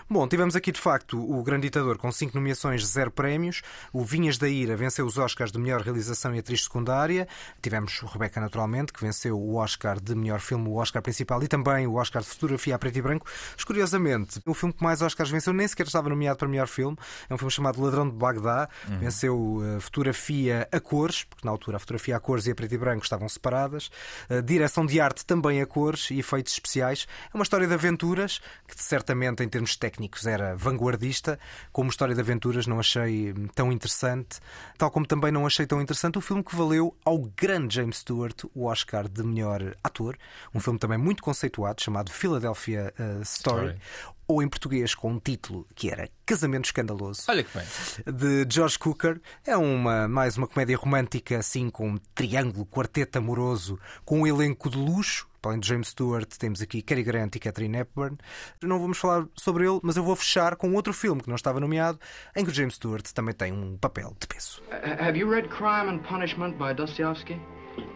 Bom, tivemos aqui de facto o Grande Ditador com cinco nomeações, zero prémios. O Vinhas da Ira venceu os Oscars de melhor realização e atriz secundária. Tivemos o Rebeca, naturalmente, que venceu o Oscar de melhor filme, o Oscar principal e também o Oscar de fotografia a preto e branco curiosamente, o filme que mais Oscars venceu nem sequer estava nomeado para melhor filme. É um filme chamado Ladrão de Bagdá. Uhum. Venceu uh, fotografia a cores, porque na altura a fotografia a cores e a preto e branco estavam separadas. Uh, direção de arte também a cores e efeitos especiais. É uma história de aventuras que certamente em termos técnicos era vanguardista. Como história de aventuras não achei tão interessante, tal como também não achei tão interessante o filme que valeu ao grande James Stewart o Oscar de melhor ator. Um filme também muito conceituado chamado Philadelphia uh, Story. Story. Ou em português com um título que era Casamento Escandaloso. Olha que bem. De George Cooker. É uma, mais uma comédia romântica, assim, com um triângulo, quarteto amoroso, com um elenco de luxo. Além de James Stewart, temos aqui Cary Grant e Catherine Hepburn. Não vamos falar sobre ele, mas eu vou fechar com outro filme que não estava nomeado, em que o James Stewart também tem um papel de peso. Have you read Crime and Punishment by Dostoevsky?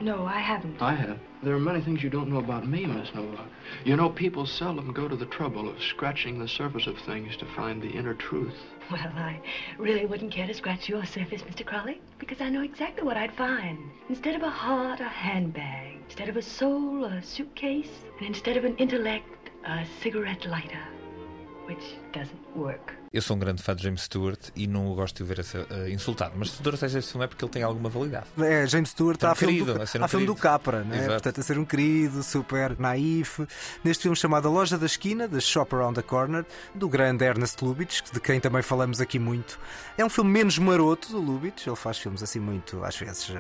No, I haven't. I have. There are many things you don't know about me, Miss Novak. You know, people seldom go to the trouble of scratching the surface of things to find the inner truth. Well, I really wouldn't care to scratch your surface, Mr. Crowley, because I know exactly what I'd find. Instead of a heart, a handbag. Instead of a soul, a suitcase. And instead of an intellect, a cigarette lighter. Which. Eu sou um grande fã de James Stewart e não o gosto de ver uh, insultado. Mas se trouxeste este filme é porque ele tem alguma validade. É, James Stewart está a filme do, a filme do Capra, né? portanto, a ser um querido, super naif. Neste filme chamado A Loja da Esquina, The Shop Around the Corner, do grande Ernest Lubitsch, de quem também falamos aqui muito. É um filme menos maroto do Lubitsch, ele faz filmes assim muito, às vezes, uh,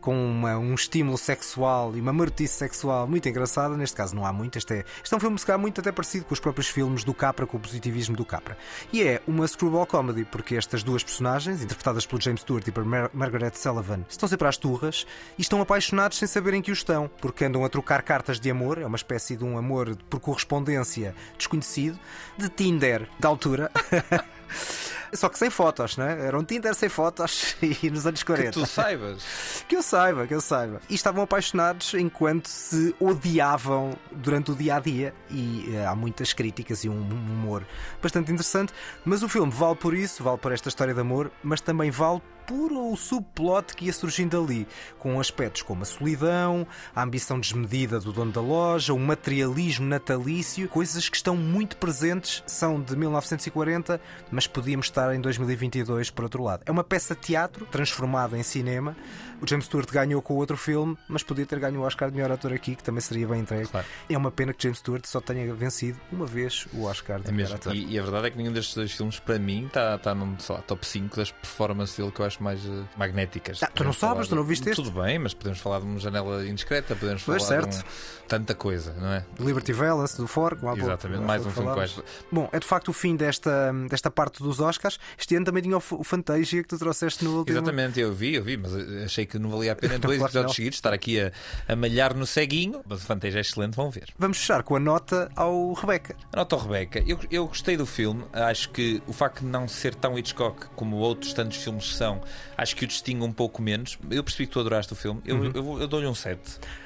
com uma, um estímulo sexual e uma marotice sexual muito engraçada. Neste caso não há muito. Este é, este é um filme, se calhar, muito até parecido com os próprios filmes do Capra, com o positivismo do Capra. E é uma screwball comedy, porque estas duas personagens, interpretadas pelo James Stewart e por Mar Margaret Sullivan, estão sempre às turras e estão apaixonados sem saberem que o estão, porque andam a trocar cartas de amor, é uma espécie de um amor por correspondência desconhecido, de Tinder da altura. Só que sem fotos, né? Era um Tinder sem fotos e nos anos 40. Que tu saibas. que eu saiba, que eu saiba. E estavam apaixonados enquanto se odiavam durante o dia a dia. E uh, há muitas críticas e um humor bastante interessante. Mas o filme vale por isso, vale por esta história de amor, mas também vale puro o subplot que ia surgindo ali, com aspectos como a solidão, a ambição desmedida do dono da loja, o materialismo natalício, coisas que estão muito presentes, são de 1940, mas podíamos estar em 2022 por outro lado. É uma peça de teatro transformada em cinema. O James Stewart ganhou com outro filme, mas podia ter ganho o Oscar de melhor ator aqui, que também seria bem entregue. Claro. É uma pena que James Stewart só tenha vencido uma vez o Oscar de é melhor ator. E, e, a verdade é que nenhum destes dois filmes, para mim, está tá num lá, top 5 das performances dele que eu acho mais uh, magnéticas. Ah, tu não sabes, tu não viste este? Tudo bem, mas podemos falar de uma janela indiscreta, podemos falar certo. de um, tanta coisa, não é? Liberty Valance, do Ford, Exatamente, mais um filme quase. Bom, é de facto o fim desta, desta parte dos Oscars. Este ano também tinha o, o Fantasia que tu trouxeste no último. Exatamente, eu vi, eu vi, mas achei que não valia a pena dois claro episódios seguidos estar aqui a, a malhar no ceguinho. Mas o Fantasia é excelente, vão ver. Vamos fechar com a nota ao Rebeca. A nota ao Rebeca. Eu, eu gostei do filme, acho que o facto de não ser tão Hitchcock como outros tantos filmes são, acho que o distingue um pouco menos. Eu percebi que tu adoraste o filme. Eu, uhum. eu, eu dou-lhe um 7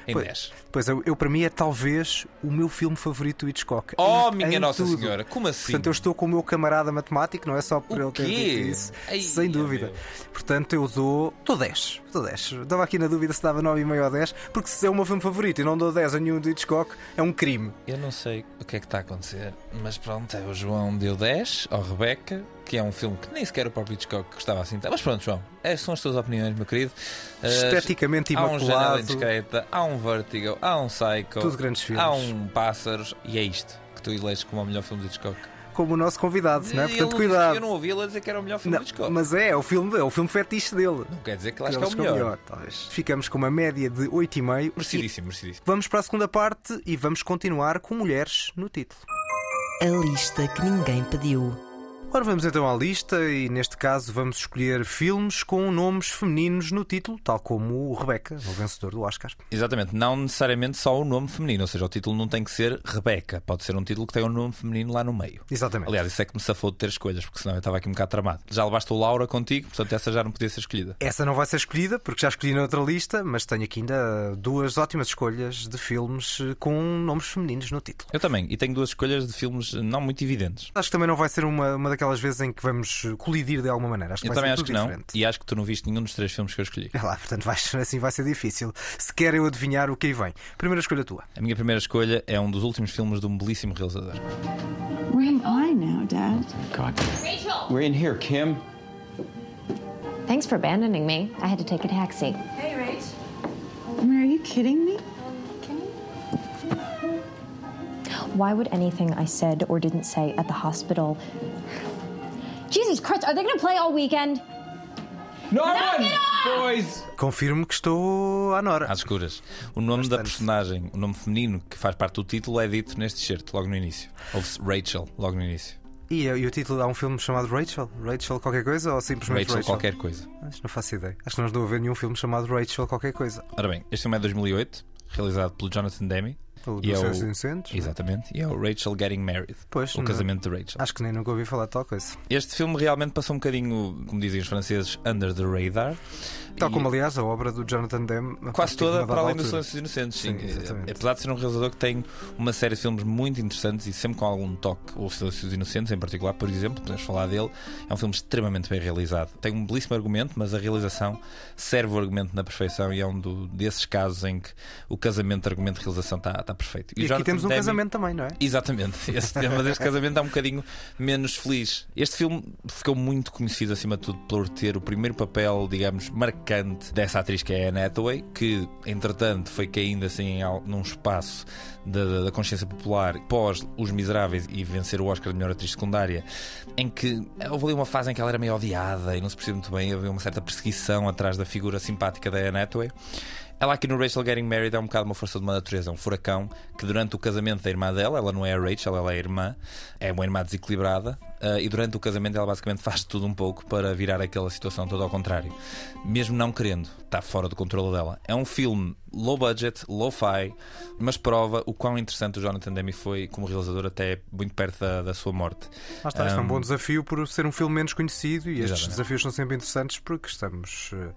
em pois, 10. Pois eu, eu, para mim, é talvez o meu filme favorito do Hitchcock. Oh, em, minha em Nossa tudo. Senhora, como assim? Portanto, eu estou com o meu camarada matemático, não é só por o ele ter dito isso. Ei, sem dúvida. Meu. Portanto, eu dou, dou 10. Dou 10. Estava aqui na dúvida se dava 9,5 ou 10, porque se é o meu filme favorito e não dou 10 a nenhum do Hitchcock, é um crime. Eu não sei o que é que está a acontecer, mas pronto, é o João deu 10 ao Rebeca que é um filme que nem sequer o próprio Hitchcock gostava assim. Mas pronto, João, essas são as tuas opiniões, meu querido. Esteticamente uh, imaculado. Há um indiscreta, há um Vertigo, há um Psycho, Tudo grandes filmes. há um Pássaros e é isto que tu eleges como o melhor filme de Hitchcock? Como o nosso convidado, não é? Portanto, cuidado. Eu não ouvi ele a dizer que era o melhor filme Não, de Hitchcock. mas é, é o filme, é o filme fetiche dele. Não quer dizer que que é o ele melhor. talvez. Ficamos com uma média de 8,5. Merecidíssimo, merecidíssimo. Vamos para a segunda parte e vamos continuar com mulheres no título. A lista que ninguém pediu. Ora, vamos então à lista e neste caso vamos escolher filmes com nomes femininos no título, tal como o Rebecca, o vencedor do Oscar. Exatamente, não necessariamente só o nome feminino, ou seja, o título não tem que ser Rebeca, pode ser um título que tem um nome feminino lá no meio. Exatamente. Aliás, isso é que me safou de ter escolhas, porque senão eu estava aqui um bocado tramado. Já levaste o Laura contigo, portanto essa já não podia ser escolhida. Essa não vai ser escolhida porque já escolhi na outra lista, mas tenho aqui ainda duas ótimas escolhas de filmes com nomes femininos no título. Eu também, e tenho duas escolhas de filmes não muito evidentes. Acho que também não vai ser uma, uma daquelas vezes em que vamos colidir de alguma maneira. Acho que Eu vai também ser acho tudo que não, diferente. e acho que tu não viste nenhum dos três filmes que eu escolhi. É lá, portanto, vai, assim vai ser difícil. Se quer eu adivinhar o que aí vem. Primeira escolha tua. A minha primeira escolha é um dos últimos filmes de um belíssimo realizador. Where am I now, Dad? God. Rachel! We're in here, Kim. Thanks for abandoning me. I had to take a taxi. Hey, Rach. I mean, are you kidding me? Why would anything I said or didn't say at the hospital? Jesus Christ, are they going to play all weekend? Norman! Boys! Confirmo que estou à Nora. Às escuras. O nome da personagem, o nome feminino que faz parte do título é dito neste certo, logo no início. Ouve-se Rachel, logo no início. E, e o título há um filme chamado Rachel? Rachel qualquer coisa ou simplesmente Rachel Rachel? qualquer coisa. Acho, não faço ideia. Acho que não estou a ver nenhum filme chamado Rachel qualquer coisa. Ora bem, este filme é de 2008, realizado pelo Jonathan Demme. O e do é Silêncio. Inocentes, é? Exatamente. E é o Rachel Getting Married. Pois, o não- casamento de Rachel. Acho que nem nunca ouvi falar de tal coisa. Este filme realmente passou um bocadinho, como dizem os franceses, under the radar. Tal E- como, aliás, a obra do Jonathan Demme. Quase toda para além dos altura. Silêncios Inocentes. Sim, Sim, apesar de ser um realizador que tem uma série de filmes muito interessantes e sempre com algum toque, Os Silêncios Inocentes em particular, por exemplo, podemos falar dele. É um filme extremamente bem realizado. Tem um belíssimo argumento, mas a realização serve o argumento na perfeição e é um do- desses casos em que o casamento, argumento e realização está, está perfeito. E, o aqui temos um Demme- casamento também, não é? Exatamente, esse, mas este casamento é um bocadinho menos feliz. Este filme ficou muito conhecido, acima de tudo, por ter o primeiro papel, digamos, marcante dessa atriz que é a Anne Hathaway, que entretanto foi caindo assim num espaço da, da- da consciência popular pós Os Miseráveis e vencer o Oscar de melhor atriz secundária, em que houve ali uma fase em que ela era meio odiada e não se percebe muito bem, havia uma certa perseguição atrás da figura simpática da Anne Hathaway. Ela aqui no Rachel Getting Married é um bocado uma força de uma natureza, é um furacão que durante o casamento da irmã dela, ela não é a Rachel, ela é a irmã, é uma irmã desequilibrada, eh, e durante o casamento ela basicamente faz tudo um pouco para virar aquela situação toda ao contrário. Mesmo não querendo, está fora do controle dela. É um filme low budget, low-fi, mas prova o quão interessante o Jonathan Demme foi como realizador até muito perto da, da sua morte. Lá está, isto é um Um, bom desafio por ser um filme menos conhecido e estes Exatamente. desafios são sempre interessantes porque estamos eh,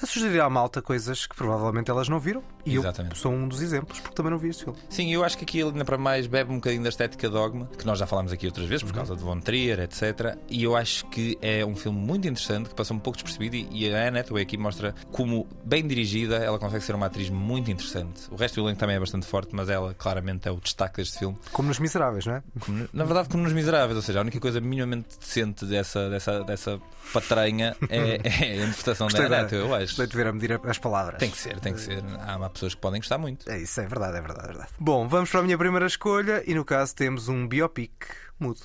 a sugerir à malta coisas que provavelmente elas não viram e eu Exatamente. sou um dos exemplos porque também não vi este filme. Sim, eu acho que aqui ele ainda para mais bebe um bocadinho da estética dogma, que nós já falámos aqui outras vezes por Uhum. causa de Von Trier, etc. E eu acho que é um filme muito interessante, que passou um pouco despercebido e a Anne Hathaway aqui mostra como, bem dirigida, ela consegue ser uma atriz muito interessante. O resto do elenco também é bastante forte, mas ela claramente é o destaque deste filme. Como nos Miseráveis, não é? Como- na verdade, como nos Miseráveis, ou seja, a única coisa minimamente decente dessa, dessa, dessa patranha é, é a interpretação da Anne Hathaway, eu acho. Gostei de ver a medir as palavras. Tem que ser, tem que ser. Há, há pessoas que podem gostar muito. É isso, é verdade, é verdade, é verdade. Bom, vamos para a minha primeira escolha e no caso temos um biopic mudo.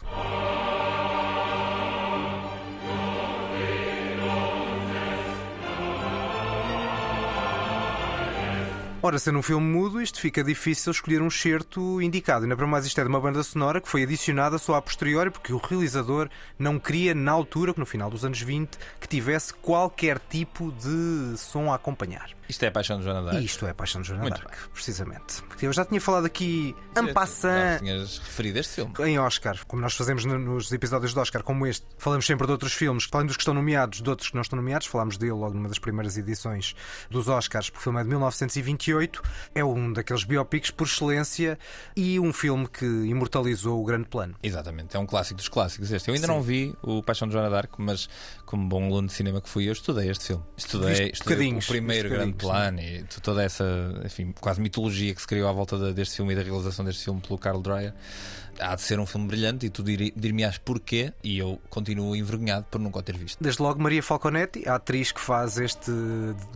Ora, sendo um filme mudo, isto fica difícil escolher um certo indicado. Ainda para mais, isto é de uma banda sonora que foi adicionada só a posteriori, porque o realizador não queria, na altura, no final dos anos 20, que tivesse qualquer tipo de som a acompanhar. Isto é a paixão de Joana Dark. E isto é a paixão de Joana Muito Dark, precisamente. Porque eu já tinha falado aqui, Já passant, tinhas referido este filme. em Oscar, como nós fazemos no- nos episódios de Oscar como este, falamos sempre de outros filmes, além dos que estão nomeados, de outros que não estão nomeados, falámos dele logo numa das primeiras edições dos Oscars, porque o filme é de 1928, é um daqueles biopics por excelência e um filme que imortalizou o grande plano. Exatamente, é um clássico dos clássicos este. Eu ainda Sim. não vi o Paixão de Joana Dark, mas como bom aluno de cinema que fui, eu estudei este filme. Estudei, estudei o primeiro grande plano e toda essa, enfim, quase mitologia que se criou à volta de- deste filme e da realização deste filme pelo Carl Dreyer. Há de ser um filme brilhante e tu dir- dir-me-ás porquê e eu continuo envergonhado por nunca o ter visto. Desde logo Maria Falconetti, a atriz que faz este.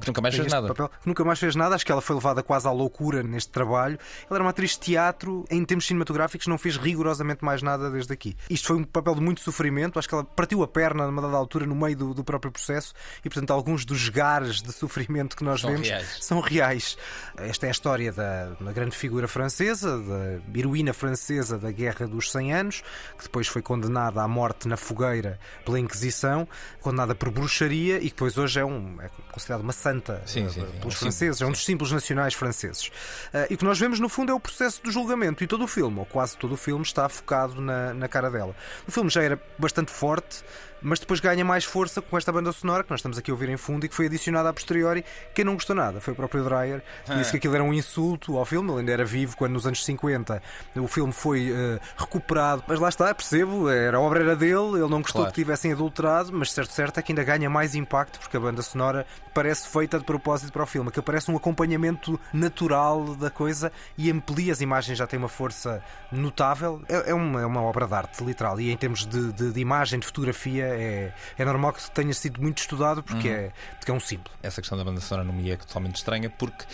Que nunca mais fez nada. papel, que nunca mais fez nada, acho que ela foi levada quase à loucura neste trabalho. Ela era uma atriz de teatro, em termos cinematográficos, não fez rigorosamente mais nada desde aqui. Isto foi um papel de muito sofrimento, acho que ela partiu a perna numa dada altura no meio do, do próprio processo e, portanto, alguns dos gares de sofrimento que nós São vemos reais. são reais. Esta é a história da uma grande figura francesa, da heroína francesa da Guerra dos 100 Anos, que depois foi condenada à morte na fogueira pela Inquisição, condenada por bruxaria e que depois hoje é, um, é considerada uma santa Sim, eh, sim, sim. pelos Um franceses, é um dos símbolos nacionais franceses. Eh, e o que nós vemos no fundo é o processo do julgamento e todo o filme, ou quase todo o filme, está focado na, na cara dela. O filme já era bastante forte. Mas depois ganha mais força com esta banda sonora que nós estamos aqui a ouvir em fundo e que foi adicionada a posteriori. Quem não gostou nada foi o próprio Dreyer, que disse Ah. que aquilo era um insulto ao filme. Ele ainda era vivo quando, nos anos 50, o filme foi eh, recuperado. Mas lá está, percebo, era a obra era dele, ele não gostou Claro. que tivessem adulterado, mas certo, certo é que ainda ganha mais impacto porque a banda sonora parece feita de propósito para o filme. Aquilo parece um acompanhamento natural da coisa e amplia as imagens, já tem uma força notável. É, é uma, é uma obra de arte, literal. E em termos de, de- de imagem, de fotografia, é, é normal que tenha sido muito estudado porque, Uhum. é, porque é um símbolo. Essa questão da banda sonora não me é totalmente estranha porque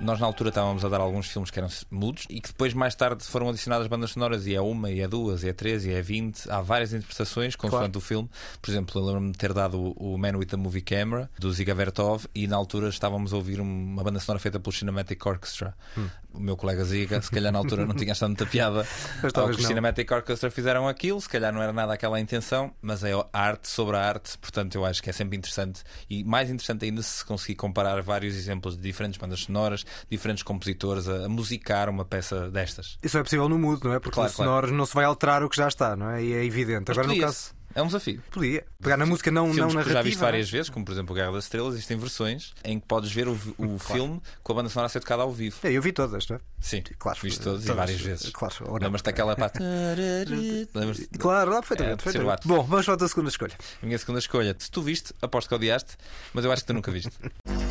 nós na altura estávamos a dar alguns filmes que eram mudos e que depois mais tarde foram adicionadas bandas sonoras e é uma, e é duas, e é três, e é vinte. Há várias interpretações consoante Claro. o filme. Por exemplo, eu lembro-me de ter dado o Man with a Movie Camera do Ziga Vertov e na altura estávamos a ouvir uma banda sonora feita pelo Cinematic Orchestra. Hum. O meu colega Ziga, se calhar na altura não tinha achado muita piada ao que o. Cinematic Orchestra fizeram aquilo, se calhar não era nada aquela a intenção, mas é arte sobre a arte, portanto eu acho que é sempre interessante e mais interessante ainda se conseguir comparar vários exemplos de diferentes bandas sonoras, diferentes compositores a, a musicar uma peça destas. Isso é possível no mudo, não é? Porque Claro, no sonoro não se vai alterar o que já está, não é? E é evidente. Mas Agora no caso. É um desafio. Podia. Pegar na música não, não Filmes que tu narrativa. já viste não é? várias vezes, como por exemplo o Guerra das Estrelas, existem versões em que podes ver o, o filme com a banda sonora a ser tocada ao vivo. É, eu vi todas, não é? Sim, claro. viste todas, e várias vezes. Claro, não. Lembras-te daquela parte? Lembras-te? Claro, lá É, perfeitamente. terceiro perfeitamente. Bom, vamos para a tua segunda escolha. A minha segunda escolha. Se tu viste, aposto que odiaste, mas eu acho que tu nunca viste.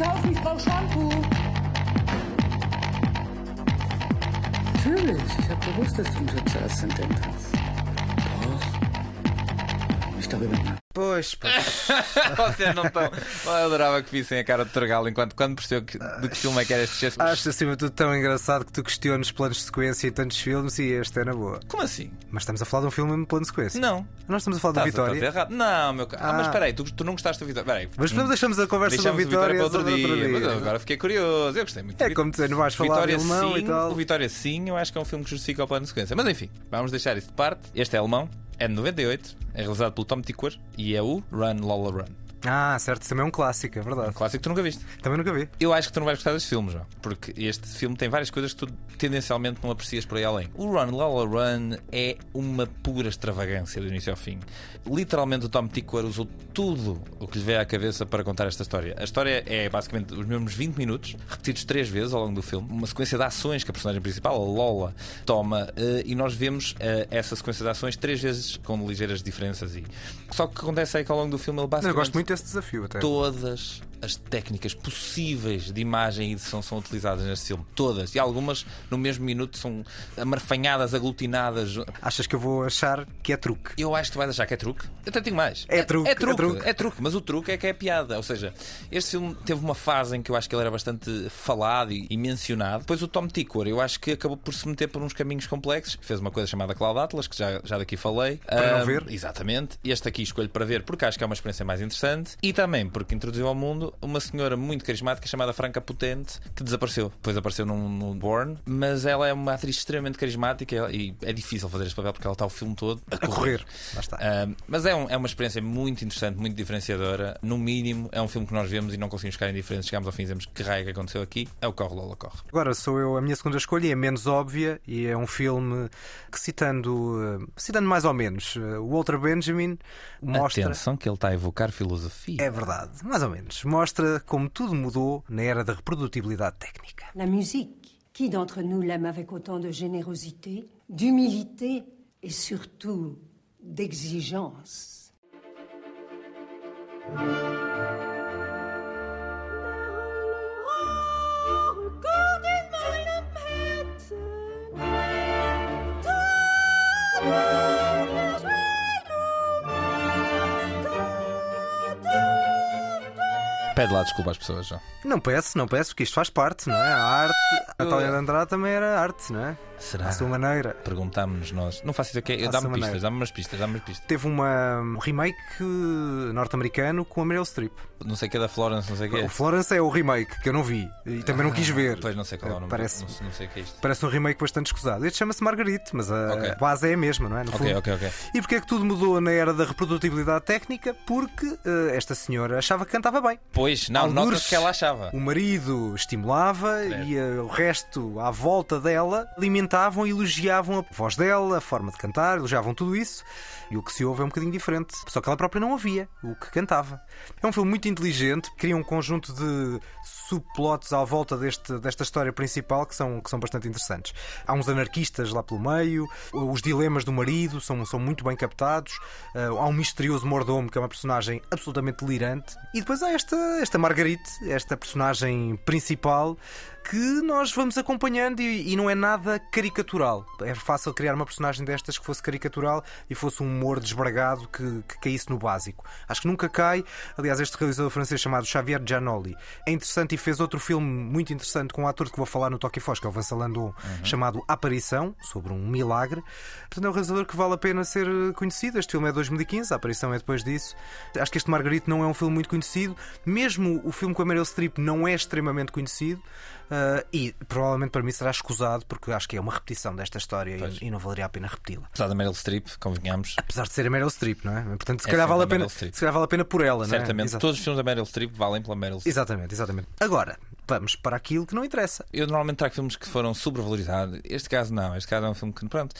kaufen, ich brauche Shampoo. Natürlich, ich habe gewusst, dass du ein Sozialassistent hast. Pois, pois. Vocês não estão. Eu adorava que vissem a cara de Torgal enquanto quando percebeu que, de que filme é que era este gesto. Acho acima de tudo tão engraçado que tu questiones planos de sequência em tantos filmes e este é na boa. Como assim? Mas estamos a falar de um filme em plano de sequência. Não. Nós estamos a falar da Estás a- Vitória. estás errado. Não, meu caro. Ah, mas Ah. espera aí, tu, tu não gostaste da Vitória. Espera aí. Mas depois deixamos a conversa da Deixamos o Vitória para outro para dia. outro dia. Mas eu agora fiquei curioso. Eu gostei muito. É como dizer, não vais falar Vitória de alemão sim, e tal. O Vitória sim, eu acho que é um filme que justifica o plano de sequência. Mas enfim, vamos deixar isso de parte. Este é alemão, é de 98, é realizado pelo Tom Tickwer e é o Run Lola Run. Ah, certo, também é um clássico, é verdade. Um clássico que tu nunca viste. Também nunca vi. Eu acho que tu não vais gostar deste filme, João, porque este filme tem várias coisas que tu tendencialmente não aprecias por aí além. O Run Lola Run é uma pura extravagância do início ao fim. Literalmente o Tom Tickwer usou tudo o que lhe veio à cabeça para contar esta história. A história é basicamente os mesmos 20 minutos, repetidos três vezes ao longo do filme, uma sequência de ações que a personagem principal, a Lola, toma, eh, e nós vemos eh, essa sequência de ações três vezes com ligeiras diferenças. E... Só que o que acontece é que ao longo do filme ele Eu basicamente gosto muito desse desafio até. todas as técnicas possíveis de imagem e edição são utilizadas neste filme. Todas. E algumas no mesmo minuto são amarfanhadas, aglutinadas. Achas que eu vou achar que é truque? Eu acho que tu vais achar que é truque. Eu até tenho mais. É truque, É é truque. truque. É truque. Mas o truque é que é piada. Ou seja, este filme teve uma fase em que eu acho que ele era bastante falado e, e mencionado. Depois o Tom Tickwer, eu acho que acabou por se meter por uns caminhos complexos. Fez uma coisa chamada Cloud Atlas, que já, já daqui falei. Para não Ahm, ver. Exatamente. Este aqui escolho para ver porque acho que é uma experiência mais interessante e também porque introduziu ao mundo uma senhora muito carismática chamada Franca Potente que desapareceu. Depois apareceu num, num Born, mas ela é uma atriz extremamente carismática e é difícil fazer este papel porque ela está o filme todo a A correr. Um, mas é, um- é uma experiência muito interessante, muito diferenciadora. No mínimo, é um filme que nós vemos e não conseguimos ficar indiferentes. Chegamos ao fim e dizemos que raio que aconteceu aqui. É o Corre Lola Corre. Agora sou eu a minha segunda escolha e é menos óbvia e é um filme que citando, eh, citando mais ou menos, eh, o Walter Benjamin mostra. Atenção que ele está a evocar filosofia. É verdade, mais ou menos. Mostra como tudo mudou na era da reprodutibilidade técnica. La musique, Qui d'entre nous l'aime avec autant de générosité, d'humilité et surtout d'exigence? Pede lá desculpa às pessoas, João. Não peço, não peço, porque isto faz parte, não é? A arte. A Talia de Andrade também era arte, não é? Será? À sua maneira. Perguntámos-nos nós. Não faço ideia. À Dá-me sua pistas, maneira. dá-me umas pistas, dá-me umas pistas. Teve uma, um remake eh, norte-americano com a Meryl Streep. Não sei o que é da Florence, não sei o que é. O Florence é o remake, que eu não vi e também não quis ver. Pois não sei qual é o nome. Parece, Não, não sei que é isto. parece um remake bastante escusado. Este chama-se Marguerite, mas a Ok. base é a mesma, não é? No Ok, ok, ok. E porquê é que tudo mudou na era da reprodutibilidade técnica? Porque eh, esta senhora achava que cantava bem. Pois, não, Algures, nota-se que ela achava. O marido estimulava e eh, o resto à volta dela alimentavam e elogiavam a voz dela, a forma de cantar, elogiavam tudo isso. E o que se ouve é um bocadinho diferente. Só que ela própria não ouvia o que cantava. É um filme muito inteligente, cria um conjunto de subplots à volta deste, desta história principal que são, que são bastante interessantes. Há uns anarquistas lá pelo meio, os dilemas do marido são, são muito bem captados, eh, há um misterioso mordomo que é uma personagem absolutamente delirante, e depois há esta, esta Marguerite, esta personagem principal que nós vamos acompanhando e, e não é nada caricatural. É fácil criar uma personagem destas que fosse caricatural e fosse um humor desbragado que, que caísse no básico. Acho que nunca cai. Aliás, este realizador francês chamado Xavier Giannoli é interessante e fez outro filme muito interessante com um ator que vou falar no Toque Foz, que é o Vincent Landon, chamado Aparição, sobre um milagre. Portanto, é um realizador que vale a pena ser conhecido. Este filme é de 2015, a Aparição é depois disso. Acho que este Margarite não é um filme muito conhecido. Mesmo o filme com a Meryl Streep não é extremamente conhecido. Uh, e provavelmente para mim será escusado porque acho que é uma repetição desta história e, e não valeria a pena repeti-la. Apesar da Meryl Streep, convenhamos. Apesar de ser a Meryl Streep, não é? Portanto, se É calhar, vale a pena, se calhar vale a pena por ela, não é? Certamente. Todos os filmes da Meryl Streep valem pela Meryl Streep. Exatamente, exatamente. Agora, vamos para aquilo que não interessa. Eu normalmente trago filmes que foram sobrevalorizados. Este caso não. Este caso é um filme que, pronto,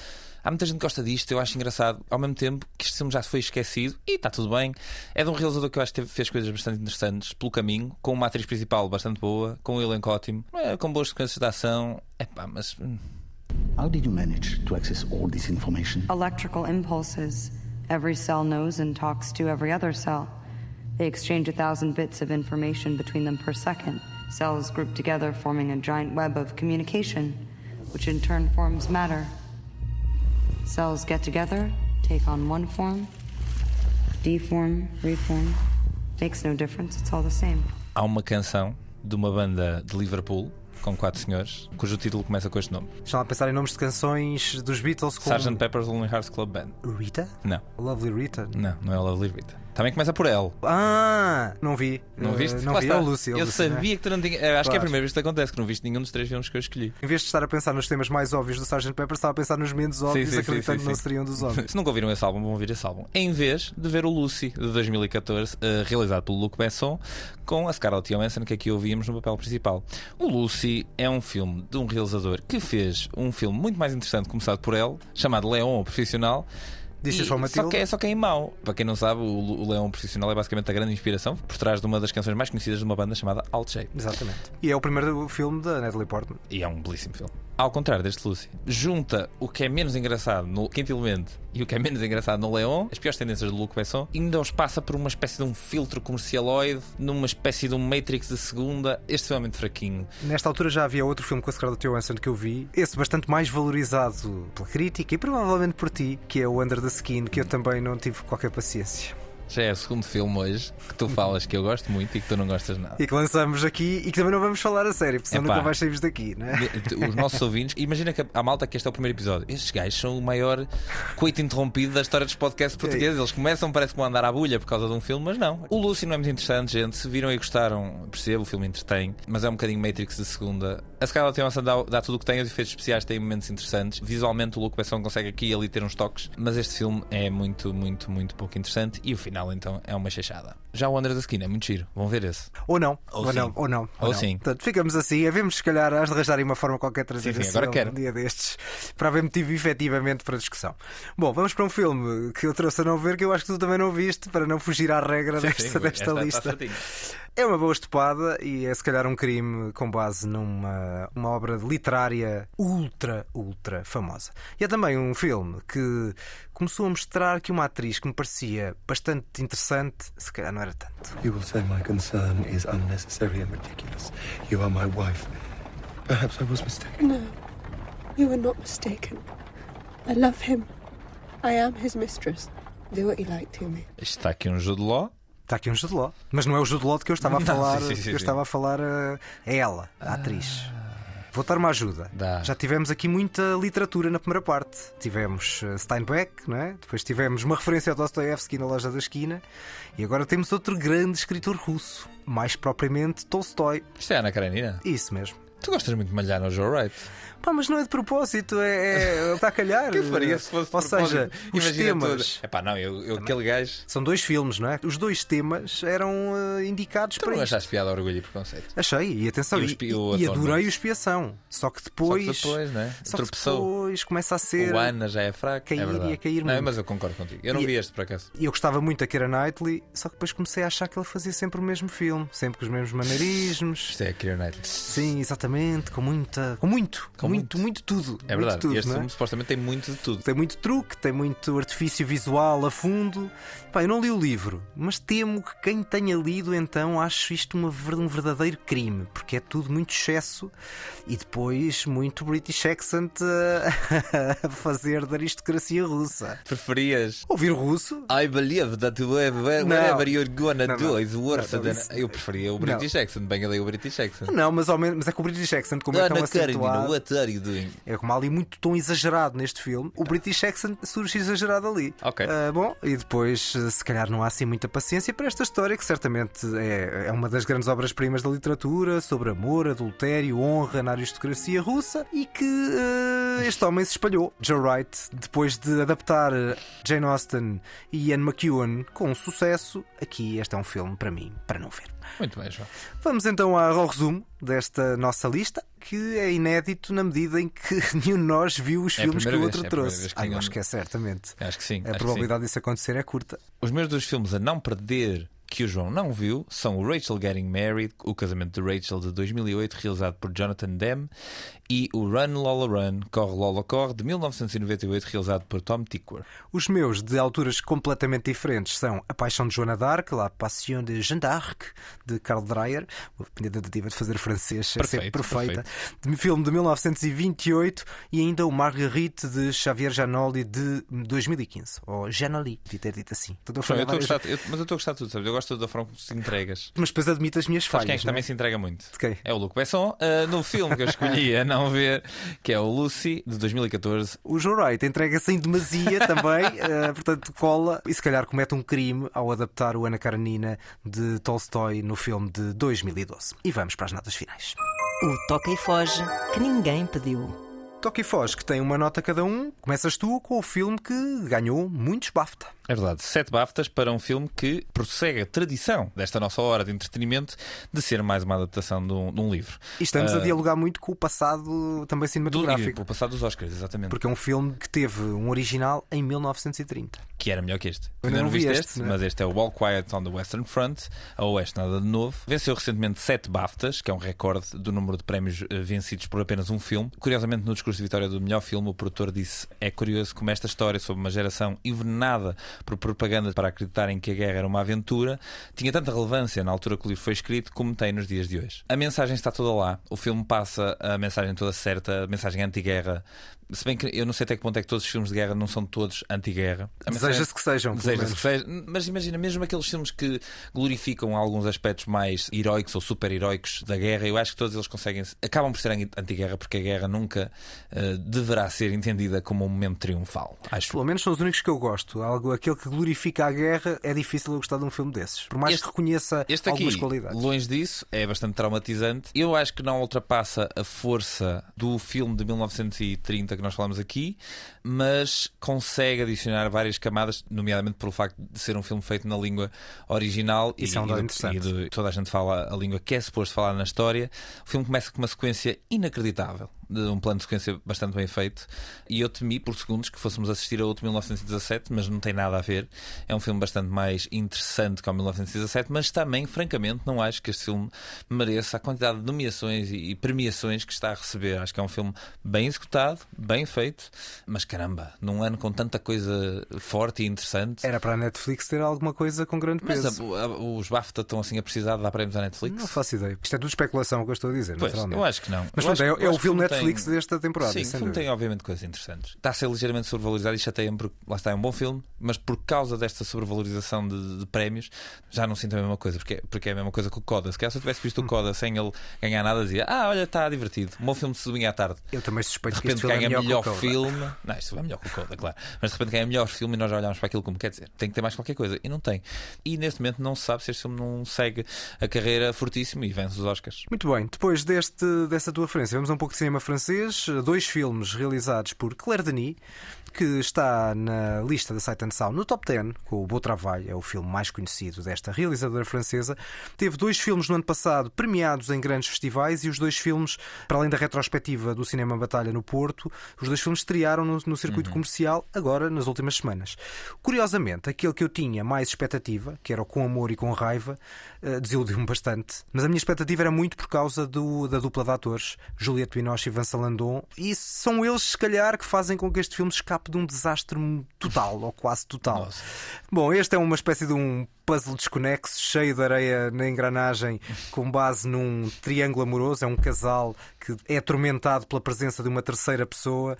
há muita gente que gosta disto. Eu acho engraçado. Ao mesmo tempo que este filme já foi esquecido e está tudo bem. É de um realizador que eu acho que fez coisas bastante interessantes pelo caminho, com uma atriz principal bastante boa, com um elenco ótimo, é, com boas sequências de ação. É pá, mas. hum, How did you manage to access all this information? Electrical impulses. Every cell knows and talks to every other cell. They exchange a thousand bits of information between them per second. Cells group together, forming a giant web of communication, which in turn forms matter. Cells get together, take on one form, deform, reform. Makes no difference, it's all the same. Há uma canção de uma banda de Liverpool com quatro senhores, cujo título começa com este nome: Estão a pensar em nomes de canções dos Beatles com Sgt. Pepper's Lonely Hearts Club Band. Rita? Não, Lovely Rita? não, não é o Lovely Rita. Também começa por L. Ah, não vi. Não Eh, viste? Não Lá vi. está. É o Lucy. é o Eu Lucy, não é? sabia que tu não tinha. Acho que é a Claro. primeira vez que isso acontece, que não viste nenhum dos três filmes que eu escolhi. Em vez de estar a pensar nos temas mais óbvios do Sgt. Pepper, estava a pensar nos menos óbvios, Sim, sim, acreditando sim, que não sim. seriam dos óbvios. Se nunca ouviram esse álbum, vão ouvir esse álbum. Em vez de ver o Lucy, de 2014, eh, realizado pelo Luc Besson, com a Scarlett Johansson, que aqui ouvíamos no papel principal. O Lucy é um filme de um realizador que fez um filme muito mais interessante, começado por ele, chamado Leon, o Profissional. This só que, é, só que é mau. Para quem não sabe, o, o Leão Profissional é basicamente a grande inspiração por trás de uma das canções mais conhecidas de uma banda chamada Alt Shape. Exatamente. E é o primeiro filme da Natalie Portman. E é um belíssimo filme. Ao contrário deste Lucy, junta o que é menos engraçado no Quinto Elemento e o que é menos engraçado no Leon, as piores tendências do Luc Besson, e ainda os passa por uma espécie de um filtro comercialoide, numa espécie de um Matrix de segunda, extremamente fraquinho. Nesta altura já havia outro filme com a Scarlett Johansson que eu vi, esse bastante mais valorizado pela crítica e provavelmente por ti, que é o Under the Skin, que eu também não tive qualquer paciência. Já é o segundo filme hoje que tu falas que eu gosto muito e que tu não gostas nada. E que lançamos aqui e que também não vamos falar a sério, porque senão Epá. nunca vais sair daqui, não é? Os nossos ouvintes, imagina que a malta que este é o primeiro episódio. Estes gajos são o maior coito interrompido da história dos podcasts portugueses. Eles começam, parece que vão andar à bulha por causa de um filme, mas não. O Lucy não é muito interessante, gente. Se viram e gostaram, percebo, o filme entretém, mas é um bocadinho Matrix de segunda. A Scarlett Johansson dá, dá tudo o que tem, os efeitos especiais têm momentos interessantes. Visualmente, o Luke Besson consegue aqui e ali ter uns toques, mas este filme é muito, muito, muito pouco interessante e o final, então, é uma chachada. Já o Under the Skin é muito giro. Vão ver esse. Ou não, Ou ou, não, ou não. Ou não. sim. Portanto, ficamos assim. Havemos, se calhar, às de arranjarem uma forma qualquer trazer Sim, sim, esse agora filme quero. um dia destes para haver motivo efetivamente para discussão. Bom, vamos para um filme que eu trouxe a não ver, que eu acho que tu também não viste, para não fugir à regra Sim, desta, sim, desta esta está lista. É uma boa estupada e é se calhar um crime com base numa uma obra literária ultra, ultra famosa. E é também um filme que começou a mostrar que uma atriz que me parecia bastante interessante, se calhar não era tanto. You will say my concern is unnecessary and ridiculous. You are my wife. Perhaps I was mistaken. No, you are not mistaken. I love him. I am his mistress. Do what you like to me. Está aqui um Jude Law. Está aqui um Jude Law. Mas não é o Jude Law de que eu estava a Não, falar. sim, sim, que sim, eu sim. estava a falar uh, é ela, a atriz. Vou dar uma ajuda. Dá. Já tivemos aqui muita literatura na primeira parte. Tivemos uh, Steinbeck, não é? depois tivemos uma referência ao Dostoevsky na loja da esquina e agora temos outro grande escritor russo, mais propriamente Tolstói. Isto é Ana Karenina. Isso mesmo. Tu gostas muito de malhar no Joe Wright. Pá, mas não é de propósito, é, é está a calhar. que faria se fosse de Ou seja, propósito? os Imagina temas. tudo. Epá, não, eu, eu aquele gajo. São dois filmes, não é? Os dois temas eram uh, indicados Tu para não isto. achaste piada orgulho e preconceito? Achei, e atenção, E o e, espi- o e adorei o expiação. Só que depois. Só que depois, né? Só que Tropeçou. depois começa a ser. O Ana já é fraco. cair é verdade. e a cair não, muito. mas eu concordo contigo. Eu não E- vi este por acaso. E eu gostava muito da Keira Knightley, só que depois comecei a achar que ele fazia sempre o mesmo filme, sempre com os mesmos maneirismos. Isto é a Keira Knightley. Sim, exatamente, com muita. Com muito, Com muito, muito, tudo. É verdade. tudo, este é? filme supostamente tem muito de tudo. Tem muito truque, tem muito artifício visual a fundo. Pá, eu não li o livro, mas temo que quem tenha lido então ache isto uma um verdadeiro crime, porque é tudo muito excesso e depois muito British accent a, a fazer da aristocracia russa. Preferias. Ouvir russo? I believe that whatever, Não. you're gonna Não, do não. is worse Não, than. isso- Eu preferia o British accent, bem ali o British accent. Não, mas, ao menos, mas é que o British accent, como é tão Karenina, acentuado, what doing? é como há ali muito tom exagerado neste filme, o British accent surge exagerado ali. Ok. Ah, bom, e depois, eh, se calhar, não há assim muita paciência para esta história, que certamente é, é uma das grandes obras-primas da literatura sobre amor, adultério, honra na aristocracia russa e que eh, este homem se espalhou. Joe Wright, depois de adaptar Jane Austen e Ian McEwan com sucesso, aqui este é um filme para mim, para não ver. Muito bem, João. Vamos então ao resumo desta nossa lista, que é inédito na medida em que nenhum de nós viu os É filmes que o outro vez, é trouxe. que Ah, ninguém- acho que é certamente. Acho que sim. A probabilidade disso acontecer é curta. Os meus dois filmes a não perder que o João não viu são o Rachel Getting Married, o casamento de Rachel de 2008, realizado por Jonathan Demme, e o Run Lola Run, Corre Lola Corre, de 1998, realizado por Tom Tykwer. Os meus, de alturas completamente diferentes, são A Paixão de Joana d'Arc, La Passion de Jeanne d'Arc, de Carl Dreyer. A tentativa de fazer francês é sempre Perfeito, perfeita. De filme de 1928 e ainda o Marguerite de Xavier Janoli de 2015. Ou Janoli, devia ter dito assim. Estou a João, falhar eu estou a gostar, eu- mas eu estou a gostar de tudo, sabes? Gosto da forma como te entregas. Mas depois admito as minhas Sabes falhas. quem é que não também se entrega muito? De quem? É o Luke Besson, ah, no filme que eu escolhi a não ver, que é o Lucy, de 2014. O Joe Wright entrega-se em demasia também, eh, portanto cola e se calhar comete um crime ao adaptar o Ana Karenina de Tolstói no filme de 2012. E vamos para as notas finais. O toca e foge que ninguém pediu. Toque e Foz, que tem uma nota cada um. Começas tu com o filme que ganhou muitos BAFTA. É verdade, sete BAFTAs para um filme que prossegue a tradição desta nossa hora de entretenimento de ser mais uma adaptação de um, de um livro. E estamos a Ah, dialogar muito com o passado também do, cinematográfico. o passado dos Oscars, exatamente. Porque é um filme que teve um original em 1930. Que era melhor que este. Eu Ainda não não viste este, este, né? mas este é o All Quiet on the Western Front, a Oeste Nada de Novo. Venceu recentemente sete BAFTAs, que é um recorde do número de prémios eh, vencidos por apenas um filme. Curiosamente, no discurso de vitória do melhor filme, o produtor disse: É curioso como esta história sobre uma geração envenenada por propaganda para acreditarem que a guerra era uma aventura tinha tanta relevância na altura que o livro foi escrito como tem nos dias de hoje. A mensagem está toda lá. O filme passa a mensagem toda certa, a mensagem anti-guerra. Se bem que eu não sei até que ponto é que todos os filmes de guerra não são todos anti-guerra. Deseja-se que sejam, Deseja-se que seja. Mas imagina, mesmo aqueles filmes que glorificam alguns aspectos mais heróicos ou super-heróicos da guerra, eu acho que todos eles conseguem. acabam por ser anti- anti-guerra, porque a guerra nunca eh, deverá ser entendida como um momento triunfal. Acho. Pelo menos são os únicos que eu gosto. Algo, aquele que glorifica a guerra é difícil eu gostar de um filme desses. Por mais Este- que reconheça Este aqui, algumas qualidades. longe disso, é bastante traumatizante. Eu acho que não ultrapassa a força do filme de 1930 que nós falamos aqui, mas consegue adicionar várias camadas, nomeadamente pelo facto de ser um filme feito na língua original Isso e, é um e, interessante. e de- toda a gente fala a língua que é suposto falar na história. O filme começa com uma sequência inacreditável. De um plano de sequência bastante bem feito, e eu temi por segundos que fôssemos assistir a outro 1917, mas não tem nada a ver. É um filme bastante mais interessante que o 1917, mas também, francamente, não acho que este filme mereça a quantidade de nomeações e premiações que está a receber. Acho que é um filme bem executado, bem feito, mas caramba, num ano com tanta coisa forte e interessante. Era para a Netflix ter alguma coisa com grande Mas peso. a- a- os BAFTA estão assim a precisar de dar prémios à Netflix? Não faço ideia. Isto é tudo especulação o que eu estou a dizer, Pois, naturalmente. eu acho que não. Mas pronto, é, é o filme tem- Netflix tem... desta temporada. Sim, o filme tem obviamente coisas interessantes. Está a ser ligeiramente sobrevalorizado e chateia-me porque lá está, é um bom filme, mas por causa desta sobrevalorização de, de prémios já não sinto a mesma coisa, porque, porque é a mesma coisa que o Coda. Se calhar se eu tivesse visto o Coda sem ele ganhar nada, dizia: Ah, olha, está divertido. Um bom filme de domingo à tarde. Eu também suspeito de repente que este ganha é melhor, melhor filme. Não, isto é melhor que o Coda, claro. Mas de repente ganha melhor filme e nós já olhamos para aquilo como quer dizer. Tem que ter mais qualquer coisa. E não tem. E neste momento não se sabe se este filme não segue a carreira fortíssimo e vence os Oscars. Muito bem, depois deste, dessa tua referência, vamos a um pouco de cinema francês. Dois filmes realizados por Claire Denis que está na lista da Sight and Sound no top 10, com o Beau Travail, é o filme mais conhecido desta realizadora francesa. Teve dois filmes no ano passado premiados em grandes festivais e os dois filmes, para além da retrospectiva do Cinema Batalha no Porto, os dois filmes estrearam no, no circuito uhum. comercial agora nas últimas semanas. Curiosamente, aquele que eu tinha mais expectativa, que era o Com Amor e Com Raiva, uh, desiludiu-me bastante. Mas a minha expectativa era muito por causa do, da dupla de atores, Juliette Binoche e Vincent Landon, e são eles, se calhar, que fazem com que este filme escape escape de um desastre total, ou quase total. Nossa. Bom, este é uma espécie de um puzzle desconexo, cheio de areia na engrenagem, com base num triângulo amoroso. É um casal que é atormentado pela presença de uma terceira pessoa.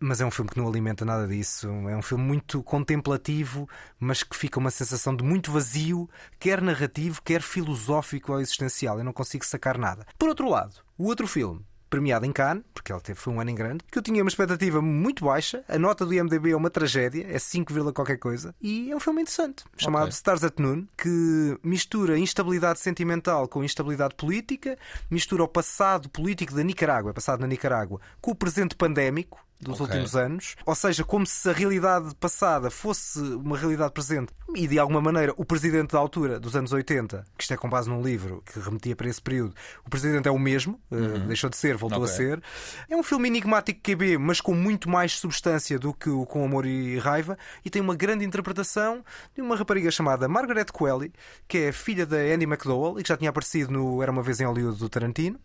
Mas é um filme que não alimenta nada disso. É um filme muito contemplativo, mas que fica uma sensação de muito vazio, quer narrativo, quer filosófico ou existencial. Eu não consigo sacar nada. Por outro lado, o outro filme, premiado em Cannes, porque ele teve, foi um ano em grande, que eu tinha uma expectativa muito baixa. A nota do IMDB é uma tragédia, é 5, qualquer coisa. E é um filme interessante, chamado okay. Stars at Noon, que mistura instabilidade sentimental com instabilidade política, mistura o passado político da Nicarágua, passado na Nicarágua, com o presente pandémico dos okay. últimos anos, ou seja, como se a realidade passada fosse uma realidade presente e de alguma maneira o presidente da altura dos anos 80, que isto é com base num livro que remetia para esse período, o presidente é o mesmo, eh, uhum. deixou de ser, voltou okay. a ser. É um filme enigmático QB, mas com muito mais substância do que o Com Amor e Raiva, e tem uma grande interpretação de uma rapariga chamada Margaret Qualley, que é filha da Andy McDowell e que já tinha aparecido no Era uma vez em Hollywood do Tarantino.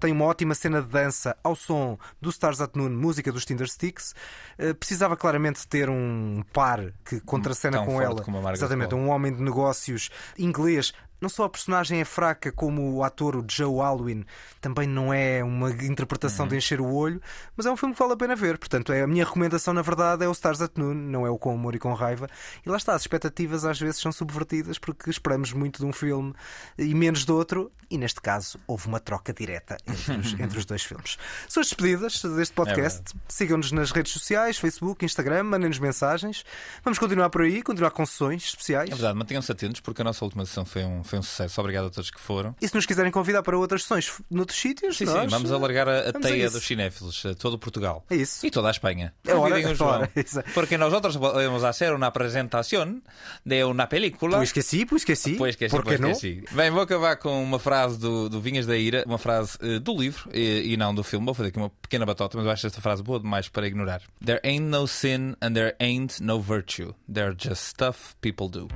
Tem uma ótima cena de dança ao som do Stars at Noon, música dos Tindersticks. Uh, precisava claramente ter um par que contracena com ela. Exatamente, um homem de negócios inglês não só a personagem é fraca, como o ator, o Joe Alwyn, também não é uma interpretação uhum. de encher o olho, mas é um filme que vale a pena ver. Portanto, é a minha recomendação, na verdade, é o Stars at Noon, não é o Com Amor e Com Raiva. E lá está, as expectativas às vezes são subvertidas porque esperamos muito de um filme e menos de outro, e neste caso houve uma troca direta entre os, entre os dois filmes. São as despedidas deste podcast. É Sigam-nos nas redes sociais, Facebook, Instagram, mandem-nos mensagens. Vamos continuar por aí, continuar com sessões especiais. É verdade, mantenham-se atentos porque a nossa última sessão foi um foi um sucesso. Obrigado a todos que foram. E se nos quiserem convidar para outras sessões noutros sítios, sim, nós... sim, vamos alargar a, a teia a dos cinéfilos a todo Portugal. É isso. E toda a Espanha. É hora, é hora. Porque nós vamos fazer uma apresentação de uma película. Pois que sim, pois que sim. Pois que sim, pois não? que sim. Bem, vou acabar com uma frase do, do Vinhas da Ira, uma frase uh, do livro e, e, não do filme. Vou fazer aqui uma pequena batota, mas eu acho esta frase boa demais para ignorar. There ain't no sin and there ain't no virtue. They're just stuff people do.